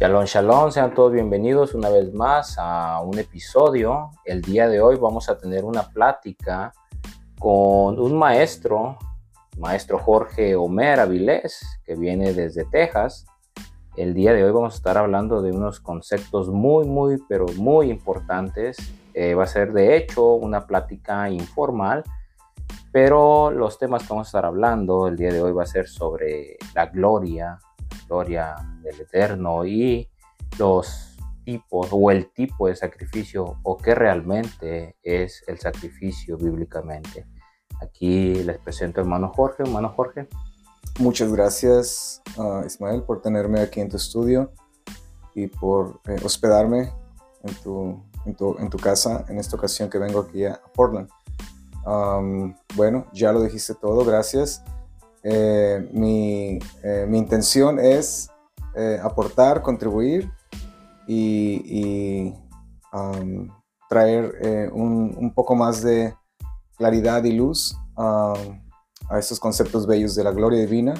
Shalom, shalom, sean todos bienvenidos una vez más a un episodio. El día de hoy vamos a tener una plática con un maestro, maestro Jorge Homer Avilés, que viene desde Texas. El día de hoy vamos a estar hablando de unos conceptos muy, muy, pero muy importantes. Eh, va a ser de hecho una plática informal, pero los temas que vamos a estar hablando el día de hoy va a ser sobre la gloria, del Eterno y los tipos o el tipo de sacrificio o qué realmente es el sacrificio bíblicamente. Aquí les presento hermano Jorge. Hermano Jorge. Muchas gracias Ismael por tenerme aquí en tu estudio y por eh, hospedarme en tu, en, tu, casa en esta ocasión que vengo aquí a, Portland. bueno, ya lo dijiste todo, gracias. Eh, mi, eh, mi, intención es eh, aportar, contribuir y, traer un, un, poco más de claridad y luz a estos conceptos bellos de la gloria divina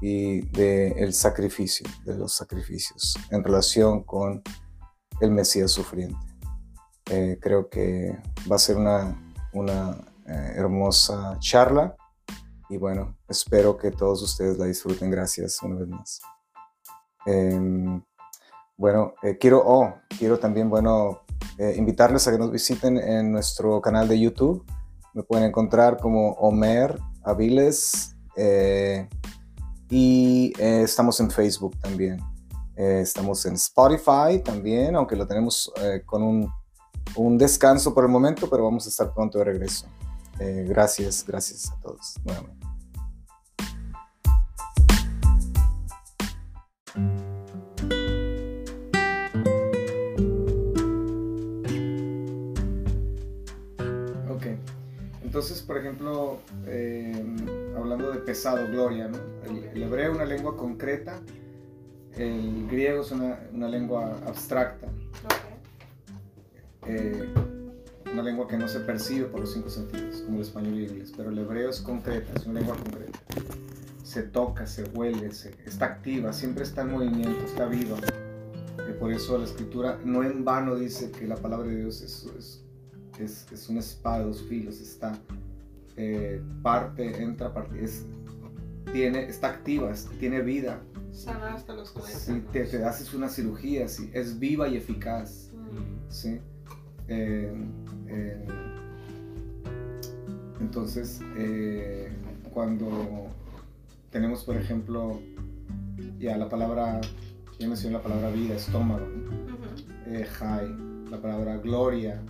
y del sacrificio, de los sacrificios en relación con el Mesías sufriente. creo que va a ser una, una hermosa charla y bueno, espero que todos ustedes la disfruten. Gracias una vez más. Em, bueno, eh, quiero, oh, quiero también, bueno, eh, invitarles a que nos visiten en nuestro canal de YouTube. Me pueden encontrar como Homer Aviles eh, y estamos en Facebook también. estamos en Spotify también, aunque lo tenemos con un, un descanso por el momento, pero vamos a estar pronto de regreso. Gracias, gracias a todos nuevamente. Entonces, por ejemplo, em, hablando de pesado, gloria, ¿no? el, hebreo es una lengua concreta, el griego es una, una lengua abstracta, eh, una lengua que no se percibe por los cinco sentidos, como el español y el inglés, pero el hebreo es concreta, es una lengua concreta. Se toca, se huele, se, está activa, siempre está en movimiento, está viva. Y por eso la escritura no en vano dice que la palabra de Dios es, es es, es una espada de dos filos, está eh, parte, entra, parte, es, tiene, está activa, tiene vida. Sana hasta los Sí, te, te, haces una cirugía, sí, es viva y eficaz. Mm. ¿sí? Eh, eh, entonces, cuando tenemos, por ejemplo, ya la palabra, ya mencioné la palabra vida, estómago, uh la palabra gloria,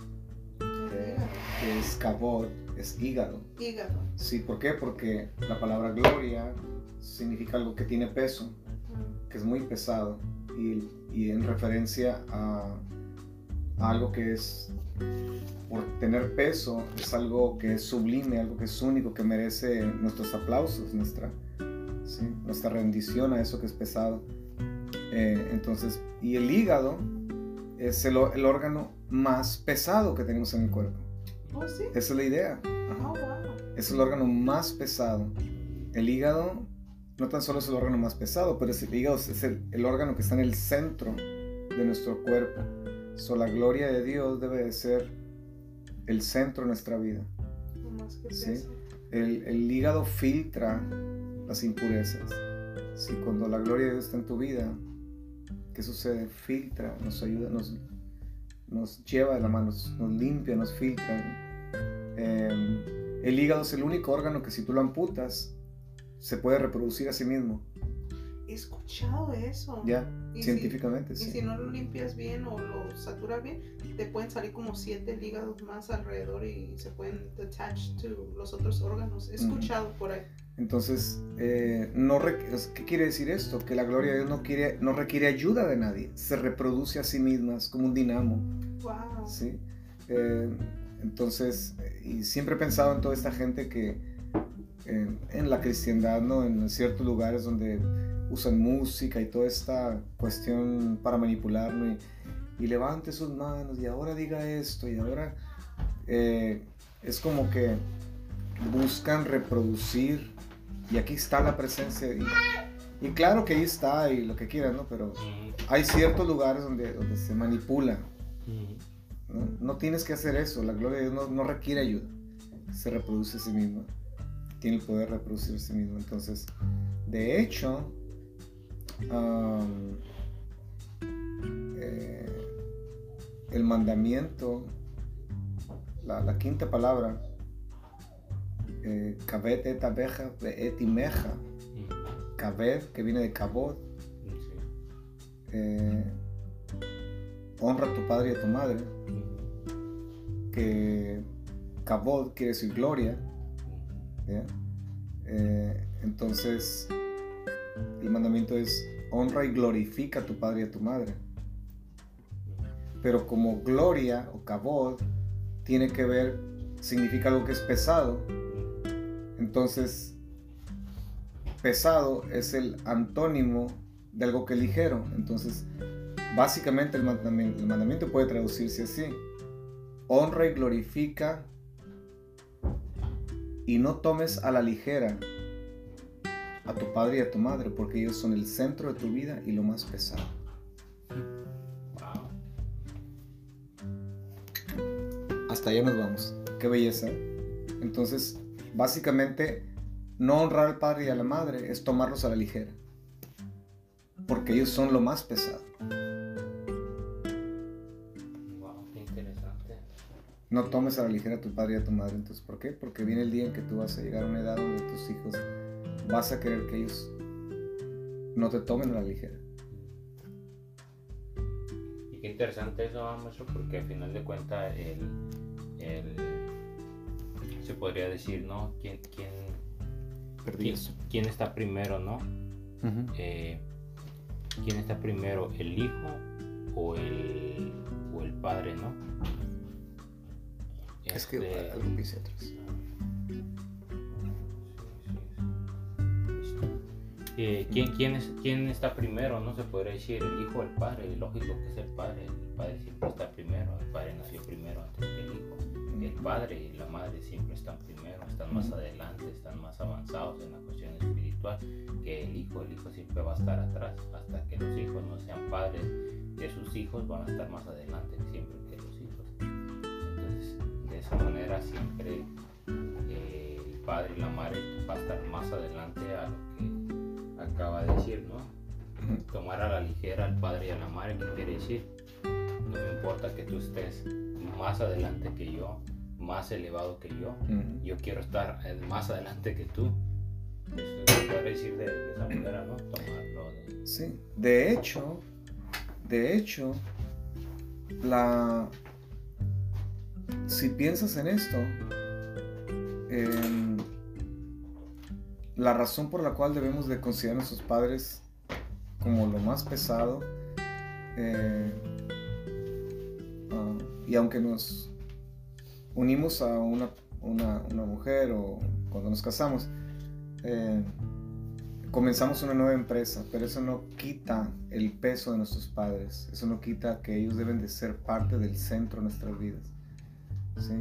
que es cabot, es hígado. Hígado. Sí, ¿por qué? Porque la palabra gloria significa algo que tiene peso, que es muy pesado, y, y en referencia a, algo que es, por tener peso, es algo que es sublime, algo que es único, que merece nuestros aplausos, nuestra, nuestra rendición a eso que es pesado. Eh, entonces, y el hígado es el, el órgano más pesado que tenemos en el cuerpo. Oh, ¿sí? Esa es la idea. Oh, es el órgano más pesado. El hígado no tan solo es el órgano más pesado, pero el hígado es el, el órgano que está en el centro de nuestro cuerpo. So, la gloria de Dios debe de ser el centro de nuestra vida. ¿Sí? El, el, hígado filtra las impurezas. ¿Sí? Cuando la gloria de Dios está en tu vida, ¿qué sucede? Filtra, nos ayuda, nos, nos lleva de la mano, nos, limpia, nos filtra. Em, el hígado es el único órgano que si tú lo amputas, se puede reproducir a sí mismo. He escuchado eso. Ya, científicamente, sí. Y si no lo limpias bien o lo saturas bien, te pueden salir como siete hígados más alrededor y se pueden detach to los otros órganos. He escuchado por ahí. Entonces, eh, no ¿qué quiere decir esto? Que la gloria de Dios no, quiere, no requiere ayuda de nadie, se reproduce a sí misma, es como un dinamo. Wow. ¿sí? Eh, entonces, y siempre he pensado en toda esta gente que en, la cristiandad, ¿no? en ciertos lugares donde usan música y toda esta cuestión para manipularme y, levante sus manos y ahora diga esto y ahora eh, es como que buscan reproducir y aquí está la presencia Y claro que ahí está y lo que quieran, ¿no? Pero hay ciertos lugares donde, donde se manipula. ¿no? no tienes que hacer eso, la gloria de Dios no, no requiere ayuda. Se reproduce a sí misma. Tiene el poder de reproducir a sí mismo. Entonces, de hecho, um, eh, el mandamiento, la, la quinta palabra, eh, Kabet et abeja et imeja, Kabed, que viene de Kabod, eh, honra a tu padre y a tu madre, que Kabod quiere decir gloria, eh, entonces el mandamiento es honra y glorifica a tu padre y a tu madre. Pero como gloria o kabod tiene que ver, significa algo que es pesado, entonces pesado es el antónimo de algo que es ligero. Entonces, básicamente el mandamiento, el mandamiento puede traducirse así. Honra y glorifica y no tomes a la ligera a tu padre y a tu madre, porque ellos son el centro de tu vida y lo más pesado. Hasta allá nos vamos. Qué belleza. Entonces, básicamente, no honrar al padre y a la madre es tomarlos a la ligera, porque ellos son lo más pesado. No tomes a la ligera a tu padre y a tu madre. Entonces, ¿por qué? Porque viene el día en que tú vas a llegar a una edad donde tus hijos vas a querer que ellos no te tomen a la ligera. Y qué interesante eso, maestro, porque al final de cuentas el, se podría decir, ¿no? ¿Quién, quién, quién, está primero, ¿no? Eh, ¿Quién está primero, el hijo o el, o el padre, ¿no? Es que este, algo pise atrás. Eh, ¿quién, quién, es, ¿Quién está primero? No se podría decir el hijo o el padre. Lógico que es el padre. El padre siempre está primero. El padre nació primero antes que el hijo. El padre y la madre siempre están primero, están más adelante, están más avanzados en la cuestión espiritual que el hijo. El hijo siempre va a estar atrás. Hasta que los hijos no sean padres de sus hijos, van a estar más adelante siempre que los hijos. Entonces, de esa manera siempre eh, el padre y la madre va a estar más adelante a lo que acaba de decir, ¿no? Tomar a la ligera al padre y a la madre, ¿qué quiere decir? No me importa que tú estés más adelante que yo, más elevado que yo, yo quiero estar más adelante que tú. Eso puede decir de, esa manera, ¿no? Tomarlo. De... Sí, de hecho, de hecho, la... Si piensas en esto, eh, la razón por la cual debemos de considerar a nuestros padres como lo más pesado eh, ah, y aunque nos unimos a una, mujer o cuando nos casamos eh, comenzamos una nueva empresa pero eso no quita el peso de nuestros padres eso no quita que ellos deben de ser parte del centro de nuestras vidas ¿sí?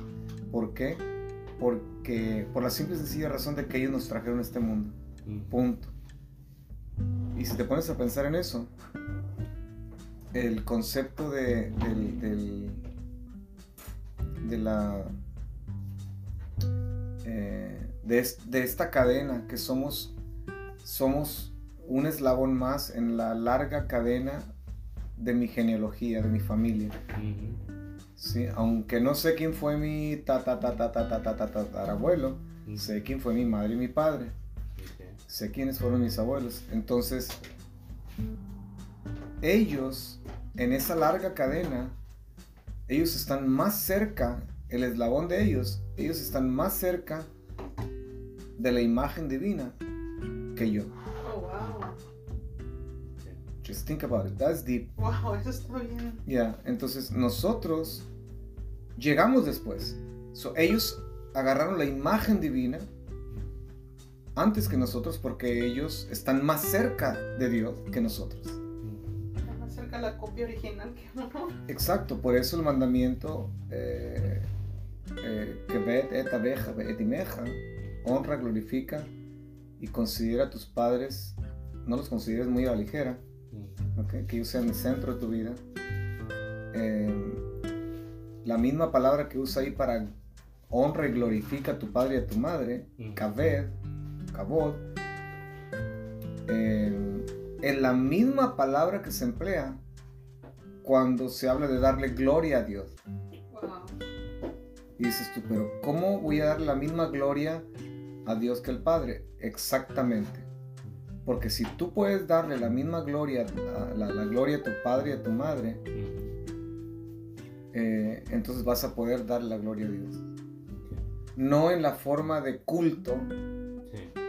¿por qué? Porque por la simple y sencilla razón de que ellos nos trajeron a este mundo. Punto. Y si te pones a pensar en eso, el concepto de, de la eh, de, esta cadena que somos somos un eslabón más en la larga cadena de mi genealogía, de mi familia. Sí, aunque no sé quién fue mi ta ta ta ta ta ta ta ta abuelo, sé quién fue mi madre y mi padre. Sé quiénes fueron mis abuelos. Entonces, ellos, en esa larga cadena, ellos están más cerca, el eslabón de ellos, ellos están más cerca de la imagen divina que yo. Oh, wow. Just think about it. That's deep. Wow, eso está bien. Ya, entonces nosotros llegamos después. ellos agarraron la imagen divina antes que nosotros porque ellos están más cerca de Dios que nosotros. Están más cerca de la copia original que uno. Exacto, por eso el mandamiento eh, eh, que bet et abeja, et imeja, honra, glorifica y considera a tus padres no los consideres muy a la ligera, ¿okay? que ellos sean el centro de tu vida. Eh, la misma palabra que usa ahí para honra y glorifica a tu padre y a tu madre, kaved, kavod, eh, es la misma palabra que se emplea cuando se habla de darle gloria a Dios. Y dices tú, pero ¿cómo voy a dar la misma gloria a Dios que el Padre? Exactamente. Porque si tú puedes darle la misma gloria, la, la gloria a tu padre y a tu madre, eh, entonces vas a poder dar la gloria a Dios. No en la forma de culto,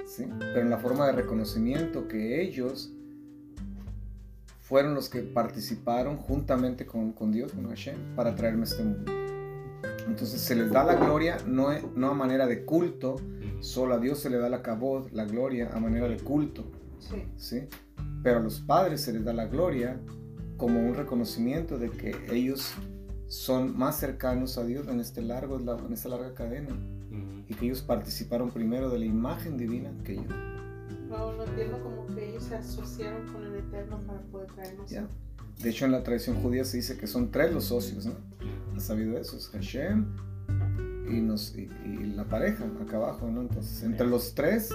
sí. pero en la forma de reconocimiento que ellos fueron los que participaron juntamente con, con Dios, con Hashem, para traerme este mundo. Entonces se les da la gloria no, no a manera de culto, solo a Dios se le da la cabot, la gloria, a manera de culto. Sí. ¿sí? Pero a los padres se les da la gloria como un reconocimiento de que ellos son más cercanos a Dios en, este largo, en esta larga cadena y que ellos participaron primero de la imagen divina que yo. No, no entiendo como que ellos se asociaron con el Eterno para poder traernos. De hecho, en la tradición judía se dice que son tres los socios, ¿no? ¿Has sabido eso? Es Hashem y, nos, y, la pareja acá abajo, ¿no? Entonces, entre los tres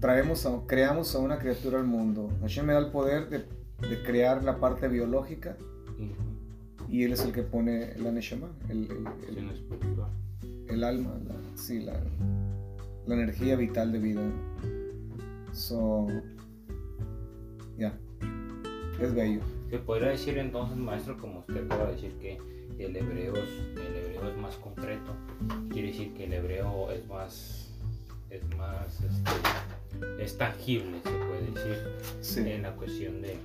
traemos creamos a una criatura al mundo. Hashem me da el poder de, de crear la parte biológica y él es el que pone la neshama, el, el, alma, la, sí, la, la, energía vital de vida. So, ya, es bello. Se podría decir entonces, maestro, como usted acaba de decir, que el hebreo, es, el hebreo es más concreto. Quiere decir que el hebreo es más, es más, este, es tangible, se puede decir, en la cuestión de,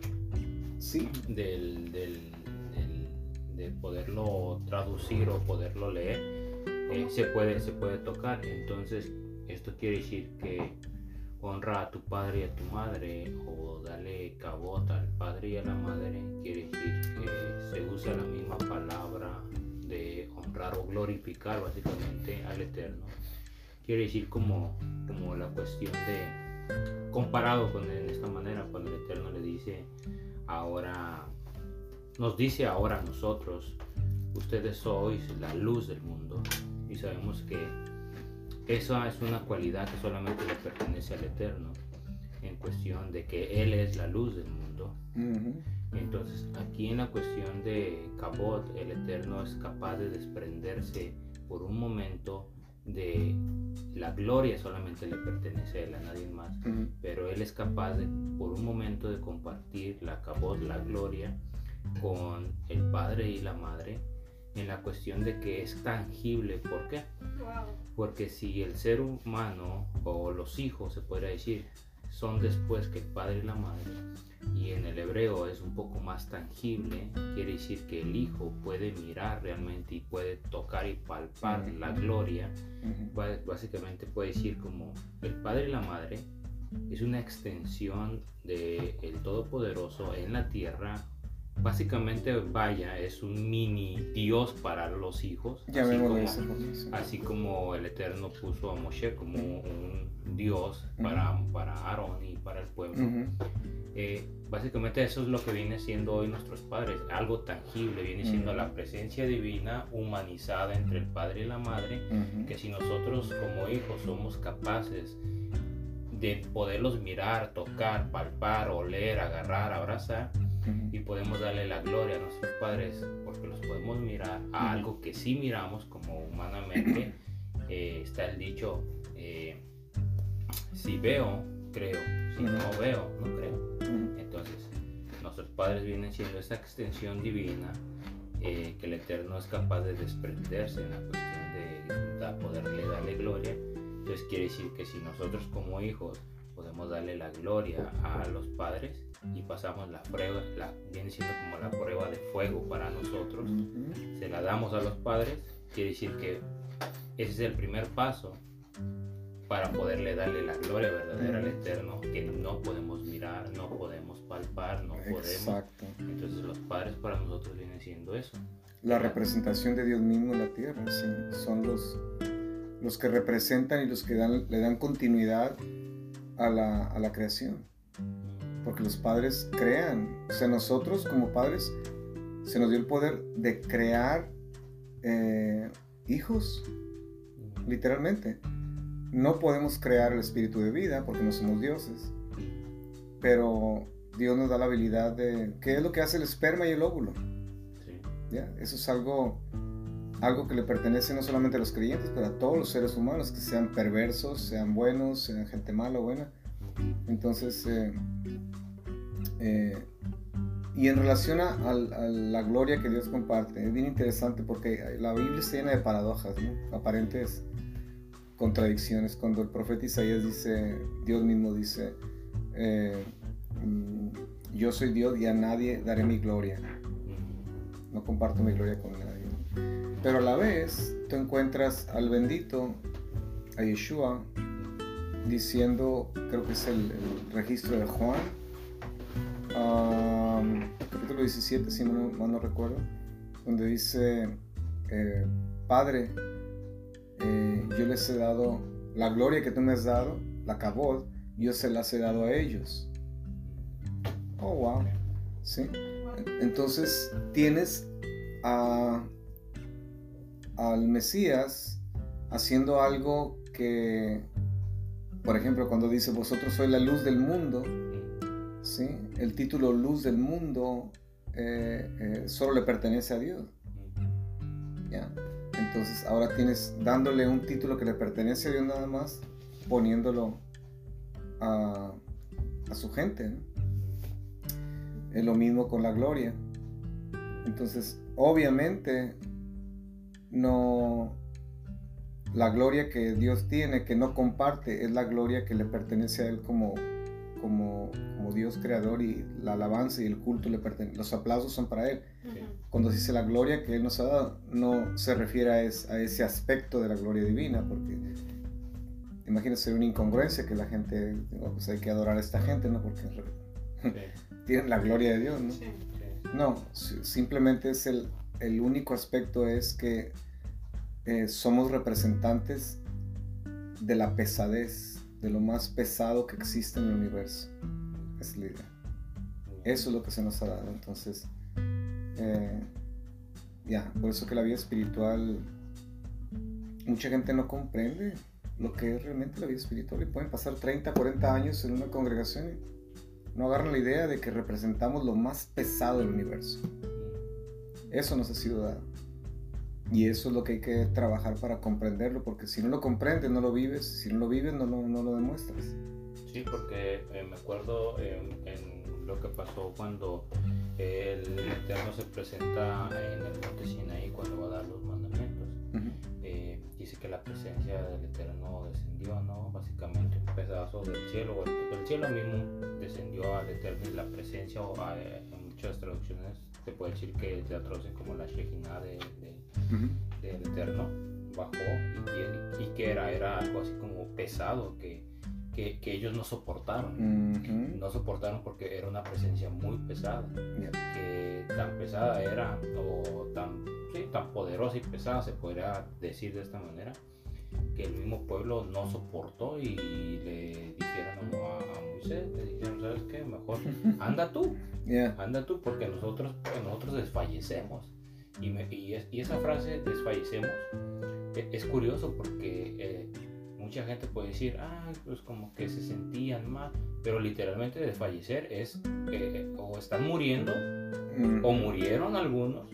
sí. del, del, de poderlo traducir o poderlo leer, eh, se, puede, se puede tocar. Entonces, esto quiere decir que honra a tu padre y a tu madre o dale cabota al padre y a la madre quiere decir que se usa la misma palabra de honrar o glorificar básicamente al eterno quiere decir como, como la cuestión de comparado con en esta manera cuando el eterno le dice ahora nos dice ahora a nosotros ustedes sois la luz del mundo. Y sabemos que esa es una cualidad que solamente le pertenece al Eterno, en cuestión de que Él es la luz del mundo. Entonces, aquí en la cuestión de Cabot, el Eterno es capaz de desprenderse por un momento de la gloria solamente le pertenece a él, a nadie más, pero él es capaz de, por un momento de compartir la cabot, la gloria, con el padre y la madre en la cuestión de que es tangible. ¿Por qué? Porque si el ser humano o los hijos, se podría decir, son después que el padre y la madre, y en el hebreo es un poco más tangible, quiere decir que el hijo puede mirar realmente y puede tocar y palpar la gloria. Básicamente puede decir como el padre y la madre es una extensión del el Todopoderoso en la tierra básicamente vaya es un mini dios para los hijos así, como, así como el eterno puso a Moshe como un dios para, para Aarón y para el pueblo. Eh, básicamente eso es lo que viene siendo hoy nuestros padres algo tangible viene siendo la presencia divina humanizada entre el padre y la madre que si nosotros como hijos somos capaces de poderlos mirar, tocar, palpar, oler, agarrar, abrazar, y podemos darle la gloria a nuestros padres porque los podemos mirar a algo que sí miramos como humanamente. Eh, está el dicho, eh, si veo, creo, si no veo, no creo. Entonces, nuestros padres vienen siendo esa extensión divina eh, que el Eterno es capaz de desprenderse en la cuestión de, poderle darle gloria. Entonces quiere decir que si nosotros como hijos podemos darle la gloria a los padres y pasamos la prueba, la, viene siendo como la prueba de fuego para nosotros, se la damos a los padres, quiere decir que ese es el primer paso para poderle darle la gloria verdadera al Eterno, que no podemos mirar, no podemos palpar, no podemos. Exacto. Entonces los padres para nosotros vienen siendo eso. La representación de Dios mismo en la tierra, sí. son los, los que representan y los que dan, le dan continuidad a la, a la creación. Porque los padres crean. O sea, nosotros como padres se nos dio el poder de crear eh, hijos, literalmente. No podemos crear el espíritu de vida porque no somos dioses, pero Dios nos da la habilidad de... ¿Qué es lo que hace el esperma y el óvulo? ¿Ya? Eso es algo, algo que le pertenece no solamente a los creyentes, pero a todos los seres humanos, que sean perversos, sean buenos, sean gente mala o buena. Entonces, eh, eh, y en relación a, la gloria que Dios comparte, es bien interesante porque la Biblia está llena de paradojas, aparentes contradicciones. Cuando el profeta Isaías dice, Dios mismo dice, eh, mm, yo soy Dios y a nadie daré mi gloria. No comparto mi gloria con nadie. Pero a la vez, tú encuentras al bendito, a Yeshua, diciendo, creo que es el, registro de Juan, capítulo 17, si no, mal no recuerdo, donde dice, eh, Padre, eh, yo les he dado la gloria que tú me has dado, la cabot, yo se las he dado a ellos. Oh, wow. ¿Sí? Entonces tienes a, al Mesías haciendo algo que por ejemplo, cuando dice, vosotros sois la luz del mundo, ¿sí? El título luz del mundo eh, eh, solo le pertenece a Dios. ¿ya? Entonces ahora tienes dándole un título que le pertenece a Dios nada más, poniéndolo a, a su gente. Es lo mismo con la gloria. Entonces, obviamente, no, la gloria que Dios tiene, que no comparte, es la gloria que le pertenece a Él como, como, como Dios creador y la alabanza y el culto le pertenecen, los aplausos son para Él. Cuando dice la gloria que Él nos ha dado, no se refiere a, ese aspecto de la gloria divina, porque imagínese una incongruencia que la gente, pues hay que adorar a esta gente, ¿no? Porque tienen la gloria de Dios, ¿no? No, simplemente es el, el único aspecto es que eh, somos representantes de la pesadez, de lo más pesado que existe en el universo. Es la idea. Eso es lo que se nos ha dado. Entonces, eh, ya, por eso que la vida espiritual, mucha gente no comprende lo que es realmente la vida espiritual y pueden pasar 30, 40 años en una congregación y no agarran la idea de que representamos lo más pesado del universo. Eso nos ha sido dado. Y eso es lo que hay que trabajar para comprenderlo, porque si no lo comprendes, no lo vives, si no lo vives, no lo, no lo demuestras. Sí, porque eh, me acuerdo en, lo que pasó cuando el Eterno se presenta en el monte Sinaí cuando va a dar los mandamientos. Eh, dice que la presencia del Eterno descendió, ¿no? Básicamente un pedazo del cielo, el, cielo mismo descendió al Eterno y la presencia, o, eh, en muchas traducciones se puede decir que traducen como la Shekhinah de del Eterno bajó y, que era, era algo así como pesado que, que, ellos no soportaron. No soportaron porque era una presencia muy pesada. Que tan pesada era, o tan, tan poderosa y pesada, se podría decir de esta manera, que el mismo pueblo no soportó y le dijeron a, Moisés, le dijeron, ¿sabes qué? Mejor anda tú, anda tú, porque nosotros, nosotros desfallecemos. Y, y, esa frase, desfallecemos, e, es curioso porque eh, mucha gente puede decir, ah, pues como que se sentían mal, pero literalmente desfallecer es eh, o están muriendo, o murieron algunos,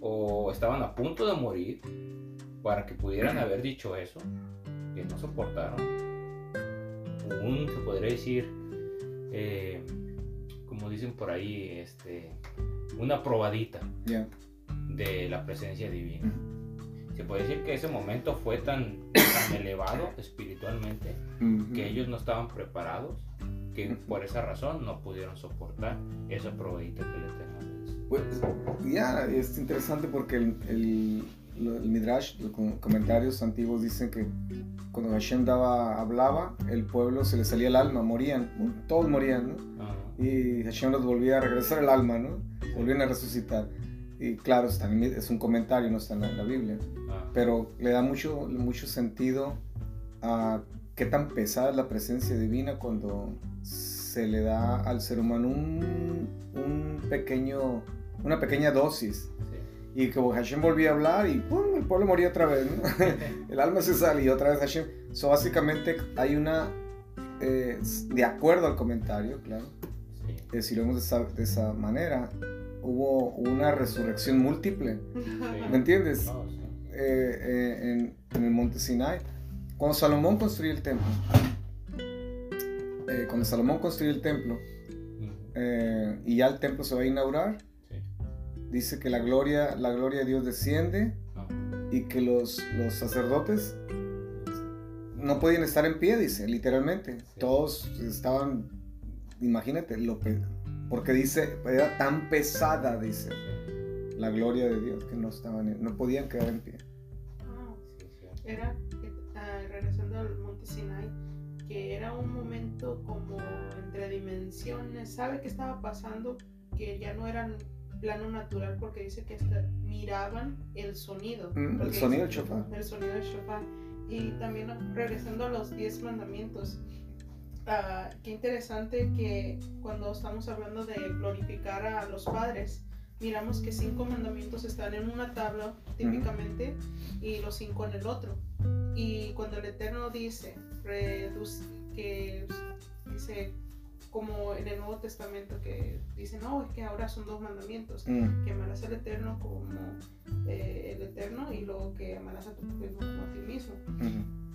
o estaban a punto de morir para que pudieran haber dicho eso, que no soportaron. Un, se podría decir, eh, como dicen por ahí, este, una probadita de la presencia divina. Se puede decir que ese momento fue tan, elevado espiritualmente que ellos no estaban preparados, que por esa razón no pudieron soportar esa probadita que le tenemos. Pues, ya, es interesante porque el, el, Midrash, los comentarios antiguos dicen que cuando Hashem daba, hablaba, el pueblo se le salía el alma, morían, todos morían, Y Hashem los volvía a regresar el alma, ¿no? Volvían a resucitar. Y claro, es un comentario, no está en la, Biblia. Ah. Pero le da mucho, mucho sentido a qué tan pesada es la presencia divina cuando se le da al ser humano un, un pequeño, una pequeña dosis. Y como Hashem volvía a hablar y ¡pum! el pueblo moría otra vez. ¿no? el alma se sale y otra vez Hashem. So, básicamente hay una, eh, de acuerdo al comentario, claro, Sí. eh, si lo vemos de esa, de esa manera, hubo una resurrección múltiple. ¿Me entiendes? Sí. eh, eh, en, en el monte Sinai. Cuando Salomón construyó el templo, eh, cuando Salomón construyó el templo eh, y ya el templo se va a inaugurar. Dice que la gloria, la gloria de Dios desciende No. y que los, los sacerdotes no podían estar en pie, dice, literalmente. Sí. Todos estaban, imagínate, lo pe- porque dice, era tan pesada, dice, la gloria de Dios, que no, estaban, en- no podían quedar en pie. Ah, Sí, sí. era, ah, regresando al monte Sinai, que era un momento como entre dimensiones. ¿Sabe qué estaba pasando? Que ya no eran plano natural porque dice que hasta miraban el sonido. Mm, el sonido del shofar. El sonido del shofar. Y también regresando a los 10 mandamientos. ah, qué interesante que cuando estamos hablando de glorificar a los padres, miramos que cinco mandamientos están en una tabla típicamente y los cinco en el otro. Y cuando el Eterno dice reduc- que dice como en el Nuevo Testamento que dice no es que ahora son dos mandamientos Mm, que amarás al Eterno como eh, el Eterno y luego que amarás a tu prójimo como a ti mismo.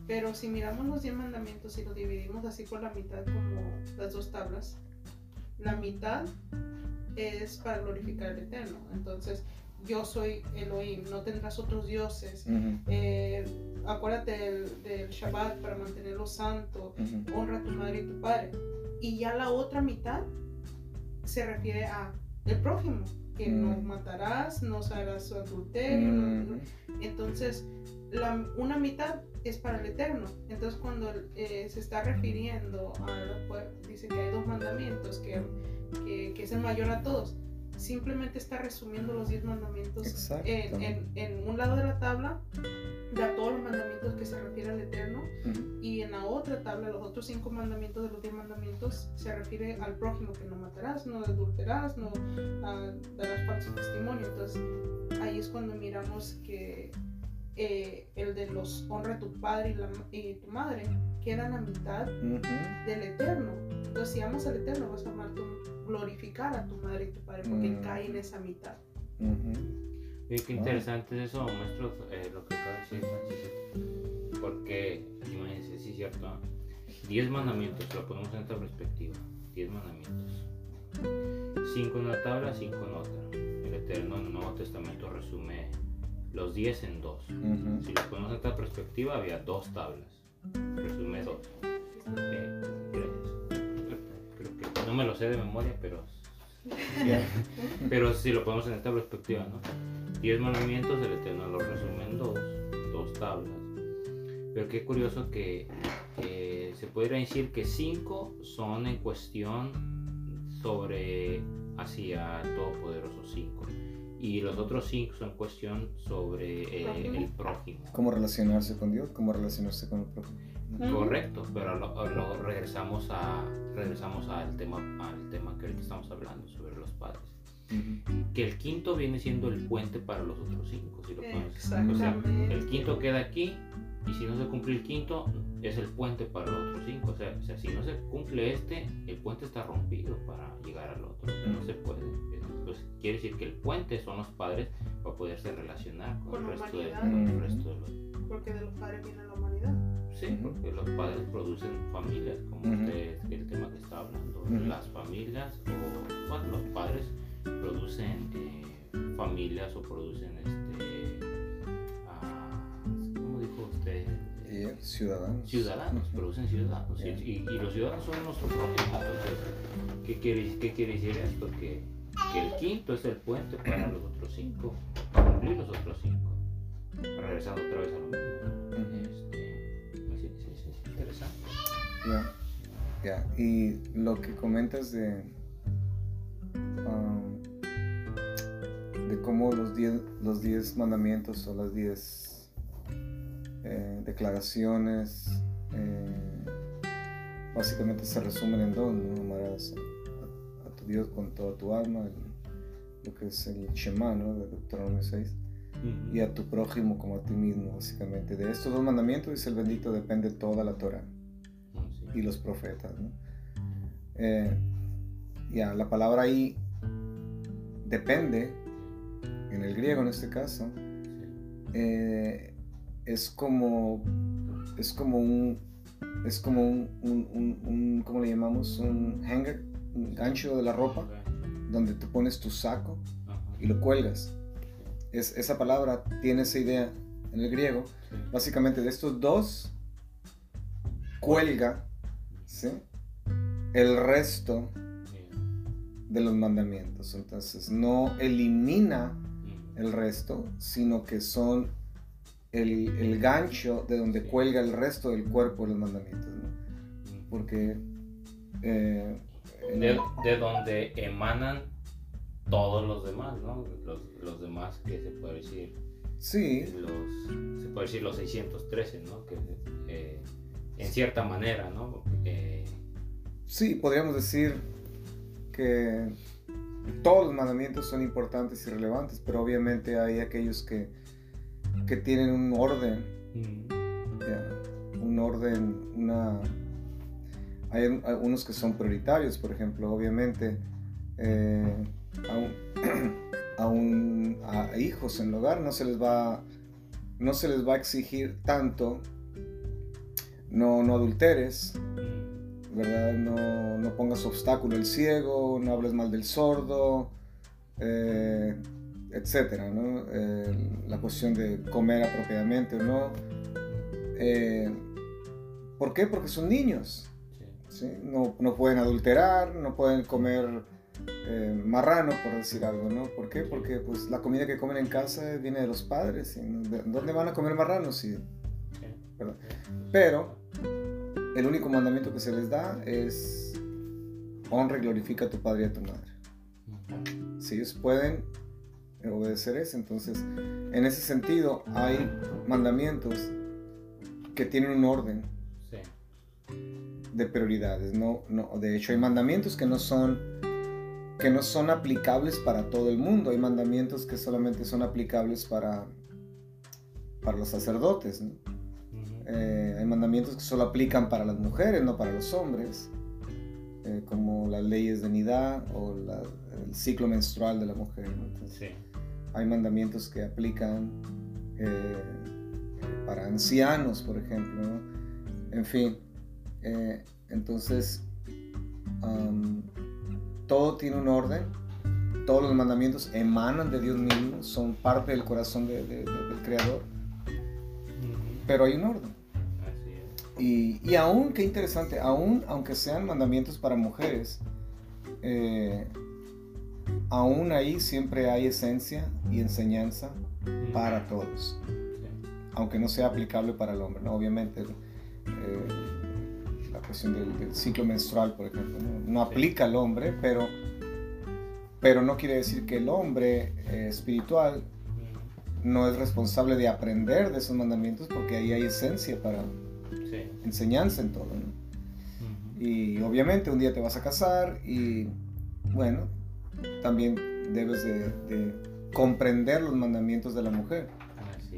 Pero si miramos los 10 mandamientos y los dividimos así por la mitad como las dos tablas, la mitad es para glorificar al Eterno. Entonces, yo soy Elohim, no tendrás otros dioses. Eh, acuérdate del, del Shabbat para mantenerlo santo. Honra a tu madre y tu padre. Y ya la otra mitad se refiere a el prójimo, que no matarás, no harás adulterio. no- entonces, la, una mitad es para el Eterno. Entonces, cuando eh, se está refiriendo a, dice que hay dos mandamientos, que, que, que es el mayor a todos, simplemente está resumiendo los diez mandamientos en, en, en un lado de la tabla, da todos los mandamientos que se refieren al Eterno, Ujú. y en la otra tabla, los otros cinco mandamientos de los diez mandamientos, se refiere al prójimo, que no matarás, no adulterarás, no ah, darás falso testimonio. Entonces, ahí es cuando miramos que eh, el de los honra a tu padre y, la, y tu madre queda en la mitad Ujú. del eterno. Entonces, si amas al eterno, vas a amar tu, glorificar a tu madre y tu padre, porque él Mm. cae en esa mitad. Ujú. Y qué interesante es eso, maestro, eh, lo que acaba de decir Francisco. Porque, imagínense, sí es cierto. Diez mandamientos, lo ponemos en esta perspectiva. Diez mandamientos. Cinco en una tabla, cinco en otra. El Eterno en el Nuevo Testamento resume los diez en dos. Si lo ponemos en esta perspectiva, había dos tablas. Resume dos. Eh. Creo que no me lo sé de memoria, pero. pero si lo ponemos en esta perspectiva, ¿no? Diez mandamientos, el Eterno los resume en dos, dos tablas. Pero qué curioso que eh, se podría decir que cinco son en cuestión sobre hacia el Todopoderoso cinco. Y los otros cinco son cuestión sobre eh, Prójimo. el prójimo. ¿Cómo relacionarse con Dios? ¿Cómo relacionarse con el prójimo? Ujú. Correcto, pero lo- luego regresamos a regresamos al tema al tema que ahorita estamos hablando sobre los padres. Que el quinto viene siendo el puente para los otros cinco, si lo pones. O sea, Exactamente. el quinto queda aquí y si no se cumple el quinto es el puente para los otros cinco. O sea, o sea, si no se cumple este, el puente está rompido para llegar al otro. O sea, no se puede. Entonces quiere decir que el puente son los padres para poderse relacionar con, Con el resto de, con el resto de los Porque de los padres viene la humanidad. Sí, porque los padres producen familias, como usted, el tema que está hablando. Las familias, o bueno, los padres producen eh, familias o producen, este, ah, ¿cómo dijo usted? Eh, ciudadanos. Ciudadanos, producen ciudadanos. Y, y- y los ciudadanos son nuestro prójimo. Entonces, ¿qué quiere, ¿qué quiere decir esto? Que, que el quinto es el puente para los otros cinco, para cumplir los otros cinco. Regresando otra vez a lo mismo. Este, pues sí, sí, sí, interesante. Ya, ya. Y lo que comentas de, um, de cómo los diez, los diez mandamientos o las diez eh, declaraciones eh, básicamente se resumen en dos, ¿no? Dios con toda tu alma, lo que es el Shema, ¿no? De Deuteronomio 6, y a tu prójimo como a ti mismo, básicamente. De estos dos mandamientos, dice el bendito, depende toda la Torah Ah, y los profetas, ¿no? Eh, ya, la palabra ahí depende, en el griego en este caso, eh, es como es como un es como un, un, un, un- ¿cómo le llamamos? un hanger, un gancho de la ropa donde tú pones tu saco y lo cuelgas. Es, esa palabra tiene esa idea en el griego. Básicamente de estos dos cuelga ¿sí? el resto de los mandamientos. Entonces no elimina el resto, sino que son el, el gancho de donde cuelga el resto del cuerpo de los mandamientos. ¿no? Porque eh, de, de donde emanan todos los demás, ¿no? Los, los demás que se puede decir, sí, los, se puede decir los 613, ¿no? Que eh, en cierta manera, ¿no? Eh, sí, podríamos decir que todos los mandamientos son importantes y relevantes, pero obviamente hay aquellos que, que tienen un orden Ya, un orden, una... Hay un- hay unos que son prioritarios, por ejemplo, obviamente eh, a, un- a hijos en el hogar no se les va no se les va a exigir tanto no, no adulteres, ¿verdad? No, no pongas obstáculo al ciego, no hables mal del sordo, eh, etcétera, ¿no? La cuestión de comer apropiadamente o no. Eh, ¿Por qué? Porque son niños, ¿sí? No, no pueden adulterar, no pueden comer eh, marrano, por decir algo, ¿no? ¿Por qué? Porque pues la comida que comen en casa viene de los padres, ¿y ¿de dónde van a comer marrano? Sí, ¿verdad? Pero el único mandamiento que se les da es honra y glorifica a tu padre y a tu madre. Si ellos pueden obedecer eso, entonces en ese sentido hay mandamientos que tienen un orden. De prioridades. No, no, de hecho hay mandamientos que no son que no son aplicables para todo el mundo. Hay mandamientos que solamente son aplicables para para los sacerdotes. ¿no? Eh, hay mandamientos que solo aplican para las mujeres, no para los hombres, eh, como las leyes de nidad o la- el ciclo menstrual de la mujer. ¿no? Entonces, Sí. hay mandamientos que aplican eh, para ancianos, por ejemplo. ¿no? En fin, eh, entonces todo tiene un orden. Todos los mandamientos emanan de Dios mismo, son parte del corazón de- de- de- del Creador, pero hay un orden. Y, y aún, qué interesante, aún aunque sean mandamientos para mujeres, eh, aún ahí siempre hay esencia y enseñanza para todos, aunque no sea aplicable para el hombre, ¿no? Obviamente, eh, cuestión del, del ciclo menstrual, por ejemplo, no, No aplica al hombre, pero, pero no quiere decir que el hombre eh, espiritual no es responsable de aprender de esos mandamientos, porque ahí hay esencia para Sí. enseñanza en todo, ¿no? Y obviamente un día te vas a casar y bueno, también debes de, de comprender los mandamientos de la mujer.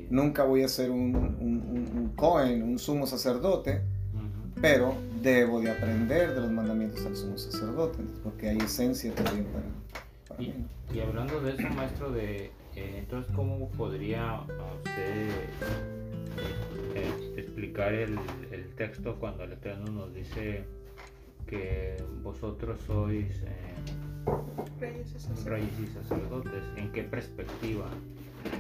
Nunca voy a ser un, un, un- un Cohen, un sumo sacerdote, Ujú. pero debo de aprender de los mandamientos del sumo sacerdote, porque hay esencia también para, para Y, mí. y hablando de eso, maestro, de eh, entonces cómo podría usted eh, eh, explicar el, el texto cuando el Eterno nos dice que vosotros sois eh, Reyes y sacerdotes. reyes y sacerdotes? ¿En qué perspectiva?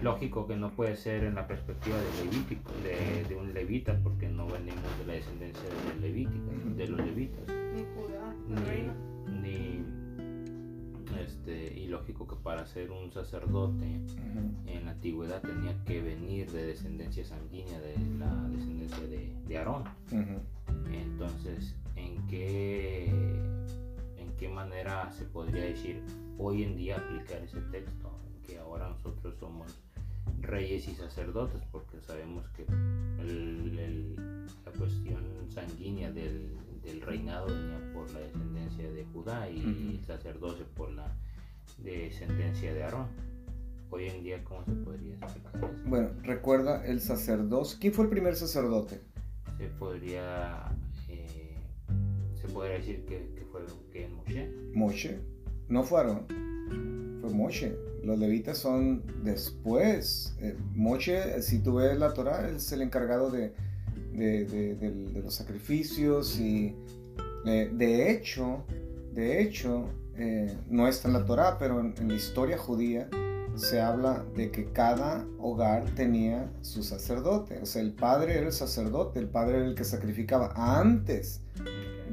Lógico que no puede ser en la perspectiva de, levítico, de, de un levita, porque no venimos de la descendencia de los levíticos, de los levitas. Ni Judá, ni, ni este y lógico que para ser un sacerdote en la antigüedad tenía que venir de descendencia sanguínea de la descendencia de, de Aarón. Entonces en qué en qué manera se podría decir hoy en día aplicar ese texto que ahora nosotros somos reyes y sacerdotes porque sabemos que el- el- la cuestión sanguínea del, del reinado venía por la descendencia de Judá y el sacerdocio por la descendencia de Aarón. Hoy en día, ¿cómo se podría explicar eso? Bueno, recuerda el sacerdocio. ¿Quién fue el primer sacerdote? Se podría, eh, se podría decir que, que fue que Moshe. Moshe. No fue Aarón. Fue Moshe. Los levitas son después. Eh, Moshe, si tú ves la Torah, es el encargado de, los sacrificios y eh, de hecho, de hecho, eh, no está en la Torah, pero en, la historia judía se habla de que cada hogar tenía su sacerdote. O sea, el padre era el sacerdote, el padre era el que sacrificaba antes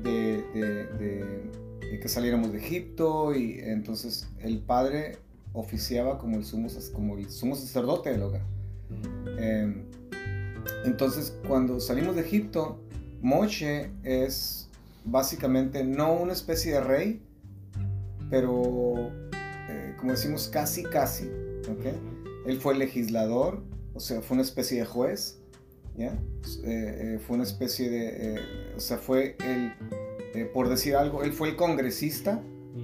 de que saliéramos de Egipto y entonces el padre oficiaba como el sumo, como el sumo sacerdote del hogar. Eh, entonces, cuando salimos de Egipto, Moshe es básicamente no una especie de rey, pero eh, como decimos, casi, casi. ¿okay? Él fue legislador, o sea, fue una especie de juez, ¿ya? Eh, eh, fue una especie de, o sea, fue el, por decir algo, él fue el congresista,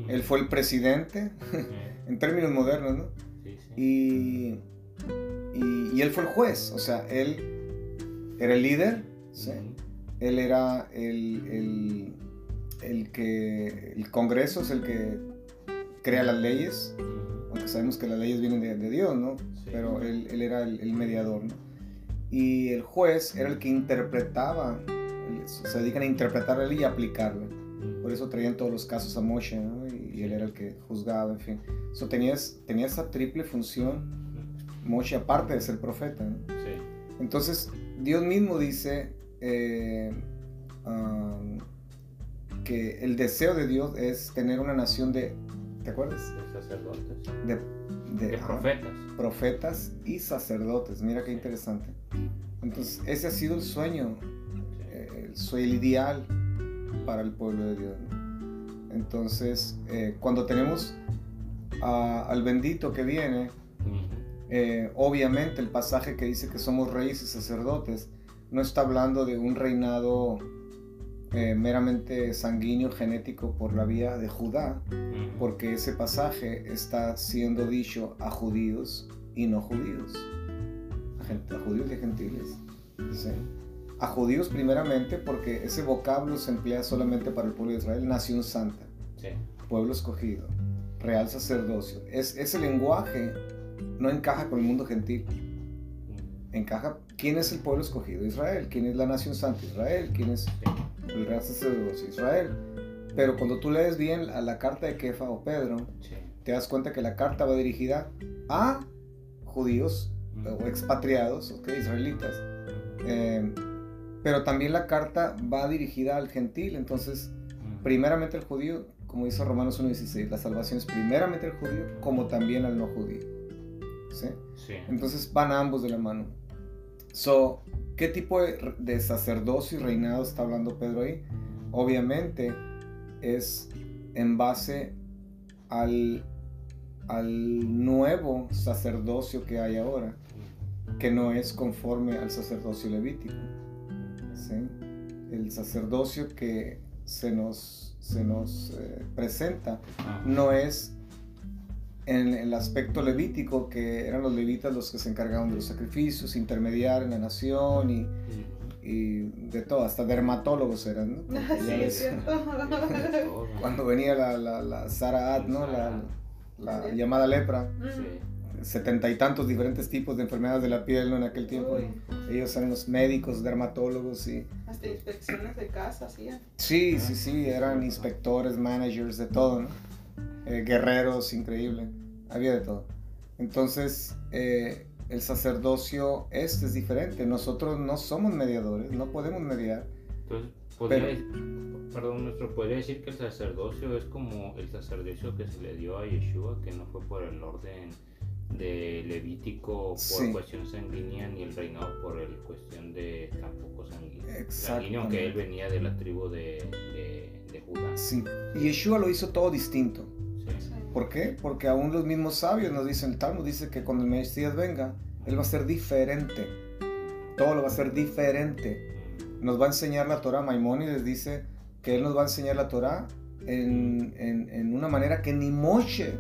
él fue el presidente, en términos modernos, ¿no? Y, y, y, él fue el juez, o sea, él era el líder, él era el, el, el, que, el Congreso es el que crea las leyes, aunque sabemos que las leyes vienen de, de Dios, ¿no? Pero él, él era el, el, mediador, ¿no? Y el juez era el que interpretaba, se dedican a interpretar la ley y aplicarla. Por eso traían todos los casos a Moshe, ¿no? Y, él era el que juzgaba, en fin. So, tenía, tenía esa triple función, Moshe, aparte de ser profeta, ¿no? Sí. Entonces, Dios mismo dice eh, um, que el deseo de Dios es tener una nación de, ¿te acuerdas? De sacerdotes. De, de, de profetas. Ah, profetas y sacerdotes. Mira qué interesante. Entonces, ese ha sido el sueño, eh, el ideal para el pueblo de Dios. ¿no? Entonces, eh, cuando tenemos a, al bendito que viene, eh, obviamente el pasaje que dice que somos reyes y sacerdotes, no está hablando de un reinado eh, meramente sanguíneo, genético por la vía de Judá, porque ese pasaje está siendo dicho a judíos y no judíos, a, gente, a judíos y a gentiles. ¿sí? A judíos primeramente porque ese vocablo se emplea solamente para el pueblo de Israel, nación santa, sí. pueblo escogido, real sacerdocio. Es, ese lenguaje no encaja con el mundo gentil encaja quién es el pueblo escogido Israel, quién es la nación santa Israel, quién es el real sacerdocio Israel. Pero cuando tú lees bien a la carta de Kefa o Pedro, sí. te das cuenta que la carta va dirigida a judíos o expatriados, okay, israelitas. Eh, pero también la carta va dirigida al gentil, entonces primeramente el judío, como dice Romanos 1.16, la salvación es primeramente al judío como también al no judío. ¿Sí? Sí. Entonces van ambos de la mano. So, ¿qué tipo de, de, sacerdocio y reinado está hablando Pedro ahí? Obviamente es en base al, al nuevo sacerdocio que hay ahora, que no es conforme al sacerdocio levítico. ¿Sí? El sacerdocio que se nos, se nos eh, presenta no es en el aspecto levítico, que eran los levitas los que se encargaban de los sacrificios, intermediar en la nación y, y de todo, hasta dermatólogos eran, ¿no? Sí, es cierto. Cuando venía la, la, la Saraat, ¿no? La, la sí. llamada lepra. Setenta y tantos diferentes tipos de enfermedades de la piel ¿no? en aquel tiempo. Ellos eran los médicos, dermatólogos y... Hasta inspecciones de casa hacían. Sí, sí, sí, eran inspectores, managers, de todo, ¿no? Eh, guerreros, increíble, había de todo. Entonces, eh, el sacerdocio este es diferente. Nosotros no somos mediadores, no podemos mediar. Entonces, podría, pero, perdón, nuestro podría decir que el sacerdocio es como el sacerdocio que se le dio a Yeshua, que no fue por el orden de Levítico por sí. cuestión sanguínea ni el reinado por el cuestión de tampoco sanguíneo, que él venía de la tribu de, de, de Judá. Sí, y Yeshua lo hizo todo distinto. Sí. ¿Por qué? Porque aún los mismos sabios nos dicen, el Talmud dice que cuando el Mesías venga, él va a ser diferente. Todo lo va a ser diferente. Nos va a enseñar la Torah. Maimónides dice, que Él nos va a enseñar la Torah en, en, en una manera que ni Moshe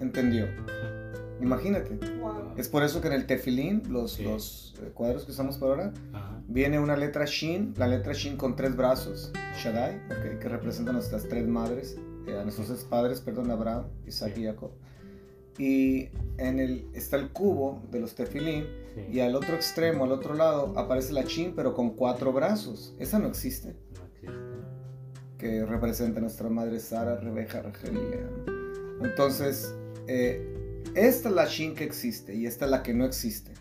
entendió. Imagínate. Wow. Es por eso que en el tefilín, los, Sí. los eh, cuadros que usamos por ahora, Ajá. viene una letra Shin, la letra Shin con tres brazos, Shaddai, ok, que representa a nuestras tres madres, eh, a nuestros tres padres, perdón, Abraham, Isaac Sí. y Jacob. Y en el, está el cubo de los tefilín, Sí. y al otro extremo, al otro lado, aparece la Shin, pero con cuatro brazos. Esa no existe, No existe. que representa a nuestra madre Sara, Rebeca, Rachel y Lea. ¿no? Entonces, eh, esta es la Shin que existe y esta es la que no existe.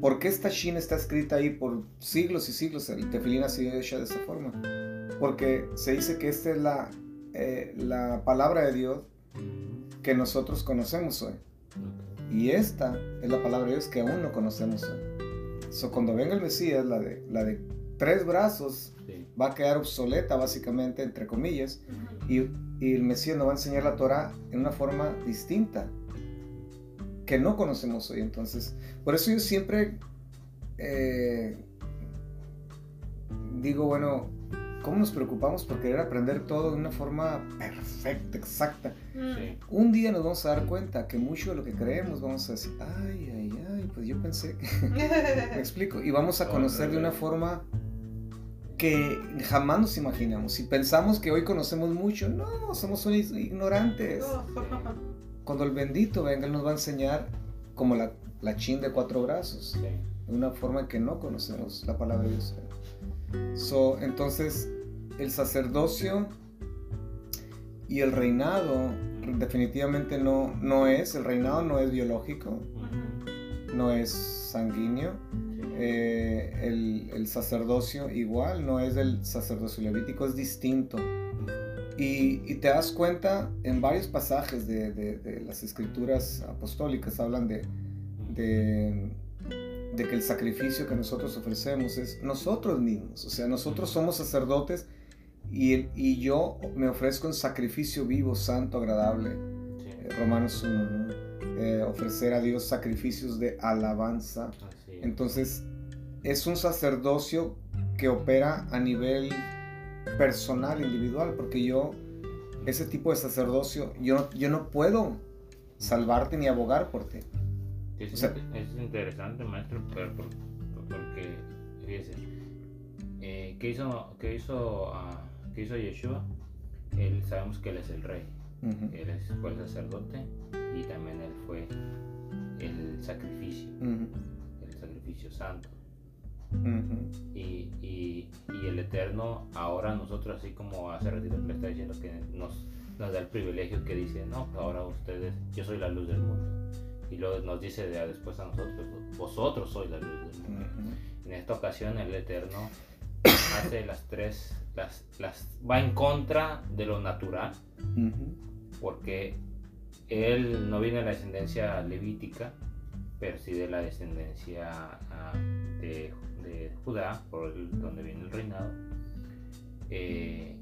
¿Por qué esta Shin está escrita ahí por siglos y siglos? El tefilín ha sido hecha de esta forma. Porque se dice que esta es la, eh, la palabra de Dios que nosotros conocemos hoy. Y esta es la palabra de Dios que aún no conocemos hoy. So, cuando venga el Mesías, la de, la de tres brazos Sí. va a quedar obsoleta, básicamente, entre comillas. Y el Mesías nos va a enseñar la Torah en una forma distinta que no conocemos hoy. Entonces, por eso yo siempre eh, digo, bueno, ¿cómo nos preocupamos por querer aprender todo de una forma perfecta, exacta? Mm. Sí. Un día nos vamos a dar cuenta que mucho de lo que creemos vamos a decir, ay, ay, ay, pues yo pensé que... Me explico. Y vamos a conocer de una forma que jamás nos imaginamos. Si pensamos que hoy conocemos mucho, no, somos unos ignorantes. Cuando el bendito venga, Él nos va a enseñar como la, la chin de cuatro brazos, Sí. de una forma que no conocemos la palabra de Dios. So, entonces, el sacerdocio y el reinado definitivamente no, no es, el reinado no es biológico, no es sanguíneo. Eh, el, el sacerdocio igual, no es del sacerdocio levítico, es distinto. Y, y te das cuenta en varios pasajes de, de- de las escrituras apostólicas, hablan de, de, de que el sacrificio que nosotros ofrecemos es nosotros mismos. O sea, nosotros somos sacerdotes y, yo me ofrezco en sacrificio vivo, santo, agradable. Eh, Romanos 1, ¿no? Eh, ofrecer a Dios sacrificios de alabanza. Entonces, es un sacerdocio que opera a nivel personal, individual, porque yo, ese tipo de sacerdocio, yo, no- yo no puedo salvarte ni abogar por ti. Es, O sea- es interesante, maestro, porque, fíjese, eh, ¿qué hizo, qué hizo, ah, qué hizo Yeshua? Él, sabemos que él es el rey, Ujú, él es- fue el sacerdote y también él fue el sacrificio, ujú, el sacrificio santo. Y, y, y el Eterno, ahora nosotros, así como hace ratito le está diciendo que nos, nos da el privilegio que dice, no, ahora ustedes, yo soy la luz del mundo. Y luego nos dice de- después a nosotros, vosotros sois la luz del mundo. En esta ocasión el Eterno hace las tres, las, las, va en contra de lo natural, porque él no viene de la descendencia levítica, pero sí de la descendencia ah, de, de Judá, por el- donde viene el reinado. Eh,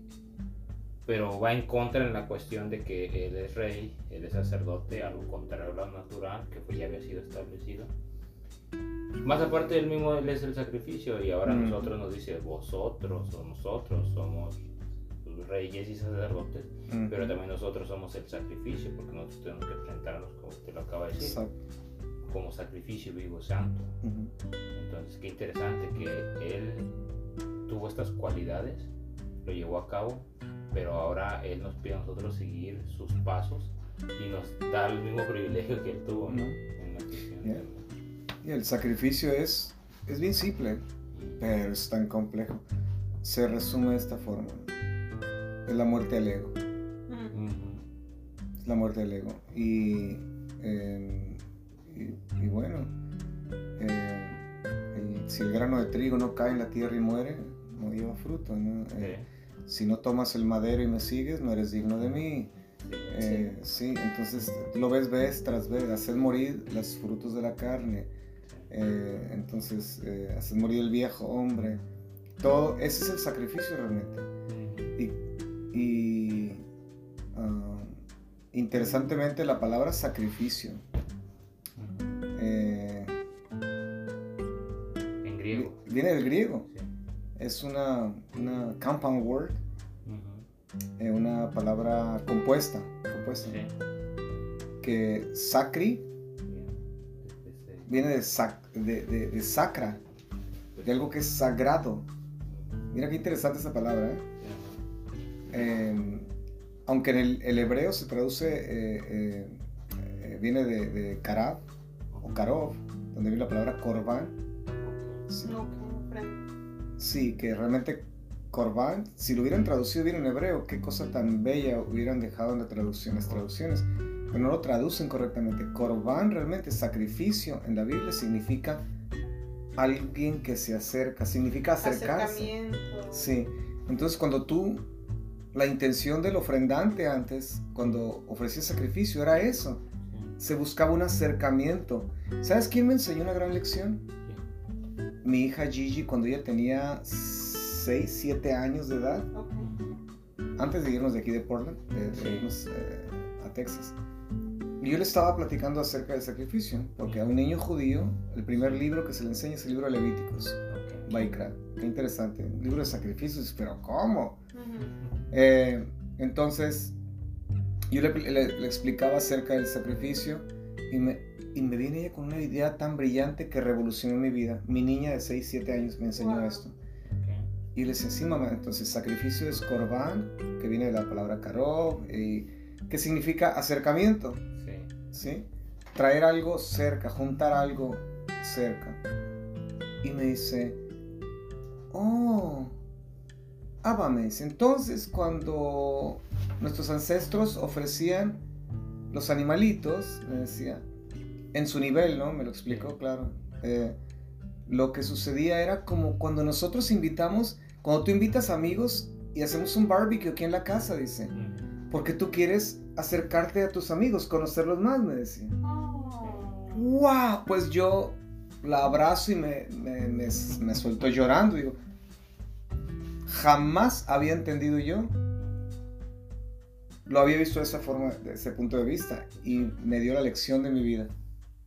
pero va en contra en la cuestión de que él es rey, él es sacerdote, algo contrario a lo natural, que pues ya había sido establecido. Más aparte del mismo, él es el sacrificio y ahora Mm. nosotros nos dice, vosotros o nosotros somos reyes y sacerdotes, ujú. pero también nosotros somos el sacrificio, porque nosotros tenemos que presentarnos, como usted lo acaba de decir, Exacto. Como sacrificio vivo santo. Ujú, Entonces, qué interesante que él tuvo estas cualidades, lo llevó a cabo, pero ahora él nos pide a nosotros seguir sus pasos y nos da el mismo privilegio que él tuvo, ¿no? En la Yeah. del- Y el sacrificio es, es bien simple, pero es tan complejo. Se resume de esta forma. Es la muerte al ego. Es la muerte del ego. Y, eh, y, y bueno, eh, el- si el grano de trigo no cae en la tierra y muere, no lleva fruto. ¿no? Eh, si no tomas el madero y me sigues, no eres digno de mí. Sí, Eh, sí, entonces lo ves vez tras vez, hacer morir los frutos de la carne. Eh, entonces, eh, hacer morir el viejo hombre. Todo, ese es el sacrificio realmente. Y, ah, interesantemente la palabra sacrificio viene del griego. Sí. Es una, una compound word eh, una palabra compuesta, compuesta que sacri viene de, de, de, sacra, de algo que es sagrado. Mira qué interesante esa palabra. ¿eh? Em, aunque en el, hebreo se traduce, eh, eh, viene de, de karab o karov, donde viene la palabra korban. Sí. Que realmente korban, si lo hubieran traducido bien en hebreo, qué cosa tan bella hubieran dejado en las traducciones. traducciones pero no lo traducen correctamente. Corban realmente sacrificio en la Biblia significa alguien que se acerca, significa acercarse. Sí. Entonces cuando tú, la intención del ofrendante antes, cuando ofrecía sacrificio, era eso. Se buscaba un acercamiento. ¿Sabes quién me enseñó una gran lección? Mi hija Gigi cuando ella tenía 6, 7 años de edad. Antes de irnos de aquí de Portland, de, irnos eh, a Texas yo le estaba platicando acerca del sacrificio, porque a un niño judío, el primer libro que se le enseña es el libro de Levíticos, Baikra. Qué interesante, un libro de sacrificios, pero ¿cómo? Eh, entonces, yo le, explicaba acerca del sacrificio y me, y me viene ella con una idea tan brillante que revolucionó mi vida. Mi niña de 6, 7 años me enseñó esto. Y le decía, sí, mamá, entonces sacrificio es korban, que viene de la palabra karo, y que significa acercamiento. ¿sí? Traer algo cerca, juntar algo cerca. Y me dice, oh, Abames. Entonces, cuando nuestros ancestros ofrecían los animalitos, me decía, en su nivel, ¿no? Me lo explicó, claro. Eh, lo que sucedía era como cuando nosotros invitamos, cuando tú invitas amigos y hacemos un barbecue aquí en la casa, dice, porque tú quieres acercarte a tus amigos, conocerlos más, me decía. ¡Wow! Pues yo la abrazo y me, me, me, suelto llorando. Digo, jamás había entendido yo. Lo había visto de esa forma, de ese punto de vista. Y me dio la lección de mi vida,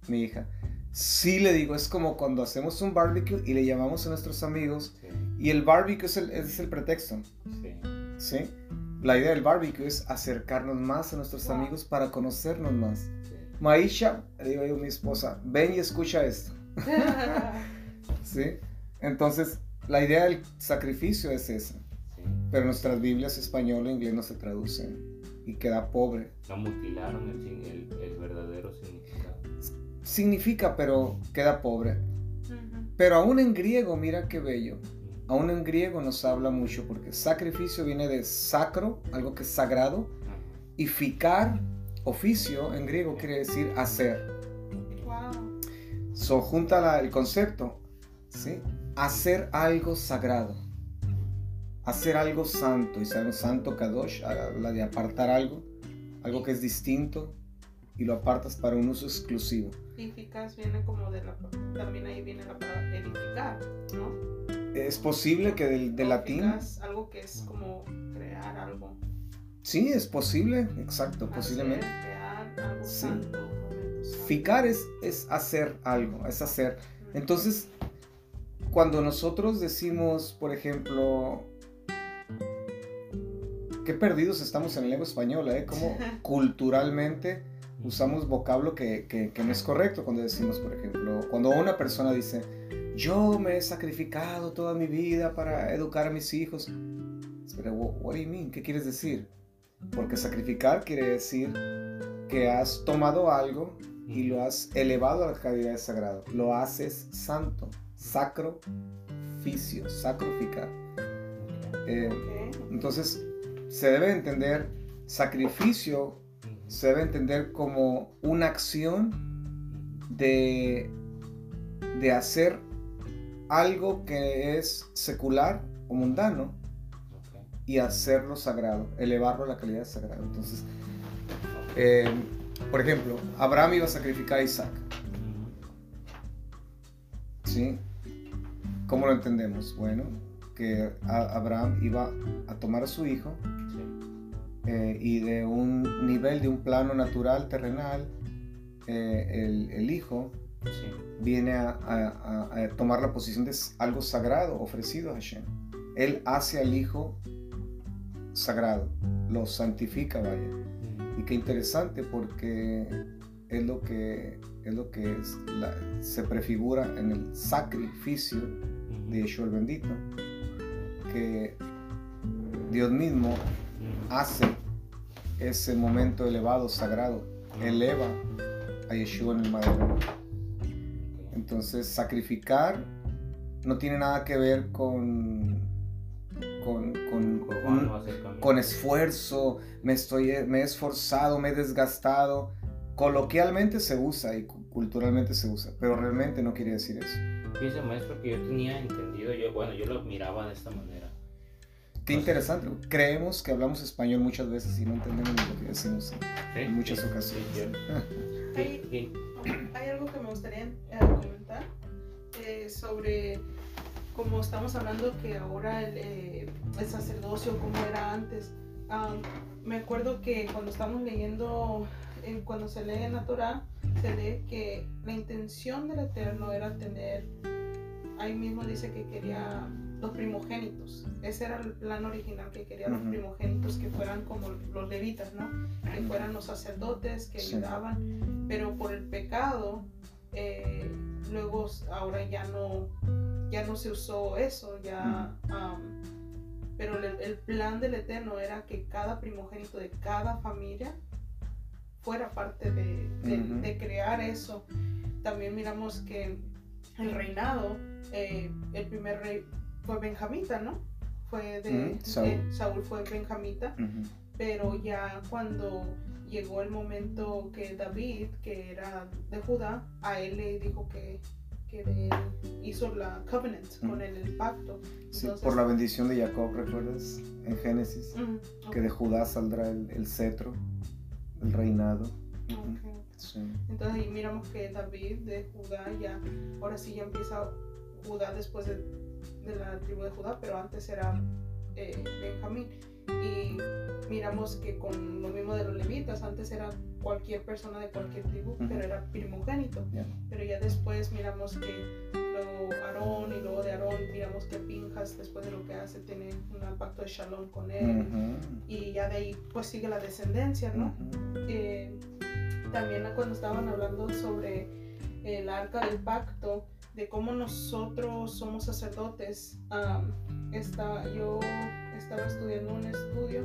mi hija. Sí le digo, es como cuando hacemos un barbecue y le llamamos a nuestros amigos. Y el barbecue es el, es el pretexto. Sí. ¿Sí? La idea del barbecue es acercarnos más a nuestros amigos para conocernos más. Maisha, le digo yo a mi esposa, ven y escucha esto. ¿Sí? Entonces, la idea del sacrificio es esa. Pero nuestras Biblias español e inglés no se traducen y queda pobre. No mutilaron el, el. Significa, pero queda pobre. Pero aún en griego, mira qué bello aún en griego nos habla mucho porque sacrificio viene de sacro, algo que es sagrado, y ficar, oficio, en griego quiere decir hacer. Wow. So junta el concepto, ¿sí? Hacer algo sagrado, hacer algo santo, y sabemos santo kadosh, la de apartar algo, algo que es distinto, y lo apartas para un uso exclusivo. Edificas viene como de la, también ahí viene la palabra edificar, ¿no? Es posible que del, latín... Algo que es como crear algo. Sí, es posible, exacto, posiblemente. Crear algo sí. Ficar es, es hacer algo, es hacer. Entonces, cuando nosotros decimos, por ejemplo, qué perdidos estamos en la lengua española, ¿eh? Como culturalmente usamos vocablo que, que, que, no es correcto cuando decimos, por ejemplo, cuando una persona dice, yo me he sacrificado toda mi vida para educar a mis hijos. Pero, what do you mean? ¿Qué quieres decir? Porque sacrificar quiere decir que has tomado algo y lo has elevado a la calidad de sagrado. Lo haces santo, sacro, ficio, sacrificar. Eh, entonces, se debe entender sacrificio, se debe entender como una acción de, de hacer algo que es secular o mundano y hacerlo sagrado, elevarlo a la calidad de sagrado. Entonces, eh, por ejemplo, Abraham iba a sacrificar a Isaac. ¿Sí? ¿Cómo lo entendemos? Bueno, que Abraham iba a tomar a su hijo eh, y de un nivel, de un plano natural, terrenal, eh, el, el, hijo viene a, tomar la posición de algo sagrado ofrecido a Hashem. Él hace al Hijo sagrado, lo santifica, vaya. Y qué interesante porque es lo que, es lo que es se prefigura en el sacrificio de Yeshua el bendito, que Dios mismo hace ese momento elevado, sagrado, eleva a Yeshua en el madero. Entonces, sacrificar no tiene nada que ver con con, con, esfuerzo, me, estoy, me he esforzado, me he desgastado. Coloquialmente se usa y culturalmente se usa, pero realmente no quiere decir eso. Fíjese, maestro, que yo tenía entendido, yo, bueno, yo lo miraba de esta manera. Qué interesante. Creemos que hablamos español muchas veces y no entendemos lo que decimos en muchas ocasiones. hay, algo que me gustaría eh, comentar eh, sobre como estamos hablando que ahora el, eh, sacerdocio como era antes, me acuerdo que cuando estamos leyendo, cuando se lee en la Torah, se lee que la intención del Eterno era tener, ahí mismo dice que quería los primogénitos, ese era el plan original, que quería los primogénitos que fueran como los levitas, ¿no? Que fueran los sacerdotes, que ayudaban, pero por el pecado, eh, luego ahora ya no ya no se usó eso, ya... pero el, plan del Eterno era que cada primogénito de cada familia fuera parte de, crear eso. También miramos que el reinado, eh, el primer rey fue benjamita, ¿no? Fue de, Saúl. fue benjamita, pero ya cuando llegó el momento que David, que era de Judá, a él le dijo que que hizo la covenant con él, el pacto. por la bendición de Jacob, ¿recuerdas? En Génesis, que de Judá saldrá el, cetro, el reinado. Entonces ahí miramos que David de Judá ya, ahora sí ya empieza Judá después de, la tribu de Judá, pero antes era eh, Benjamín. Y miramos que con lo mismo de los levitas, antes era cualquier persona de cualquier tribu, pero era primogénito. Pero ya después miramos que luego Aarón y luego de Aarón miramos que Pinjas después de lo que hace tiene un pacto de shalom con él y ya de ahí pues sigue la descendencia, ¿no? Eh, también cuando estaban hablando sobre el arca del pacto, de cómo nosotros somos sacerdotes, está, yo estaba estudiando un estudio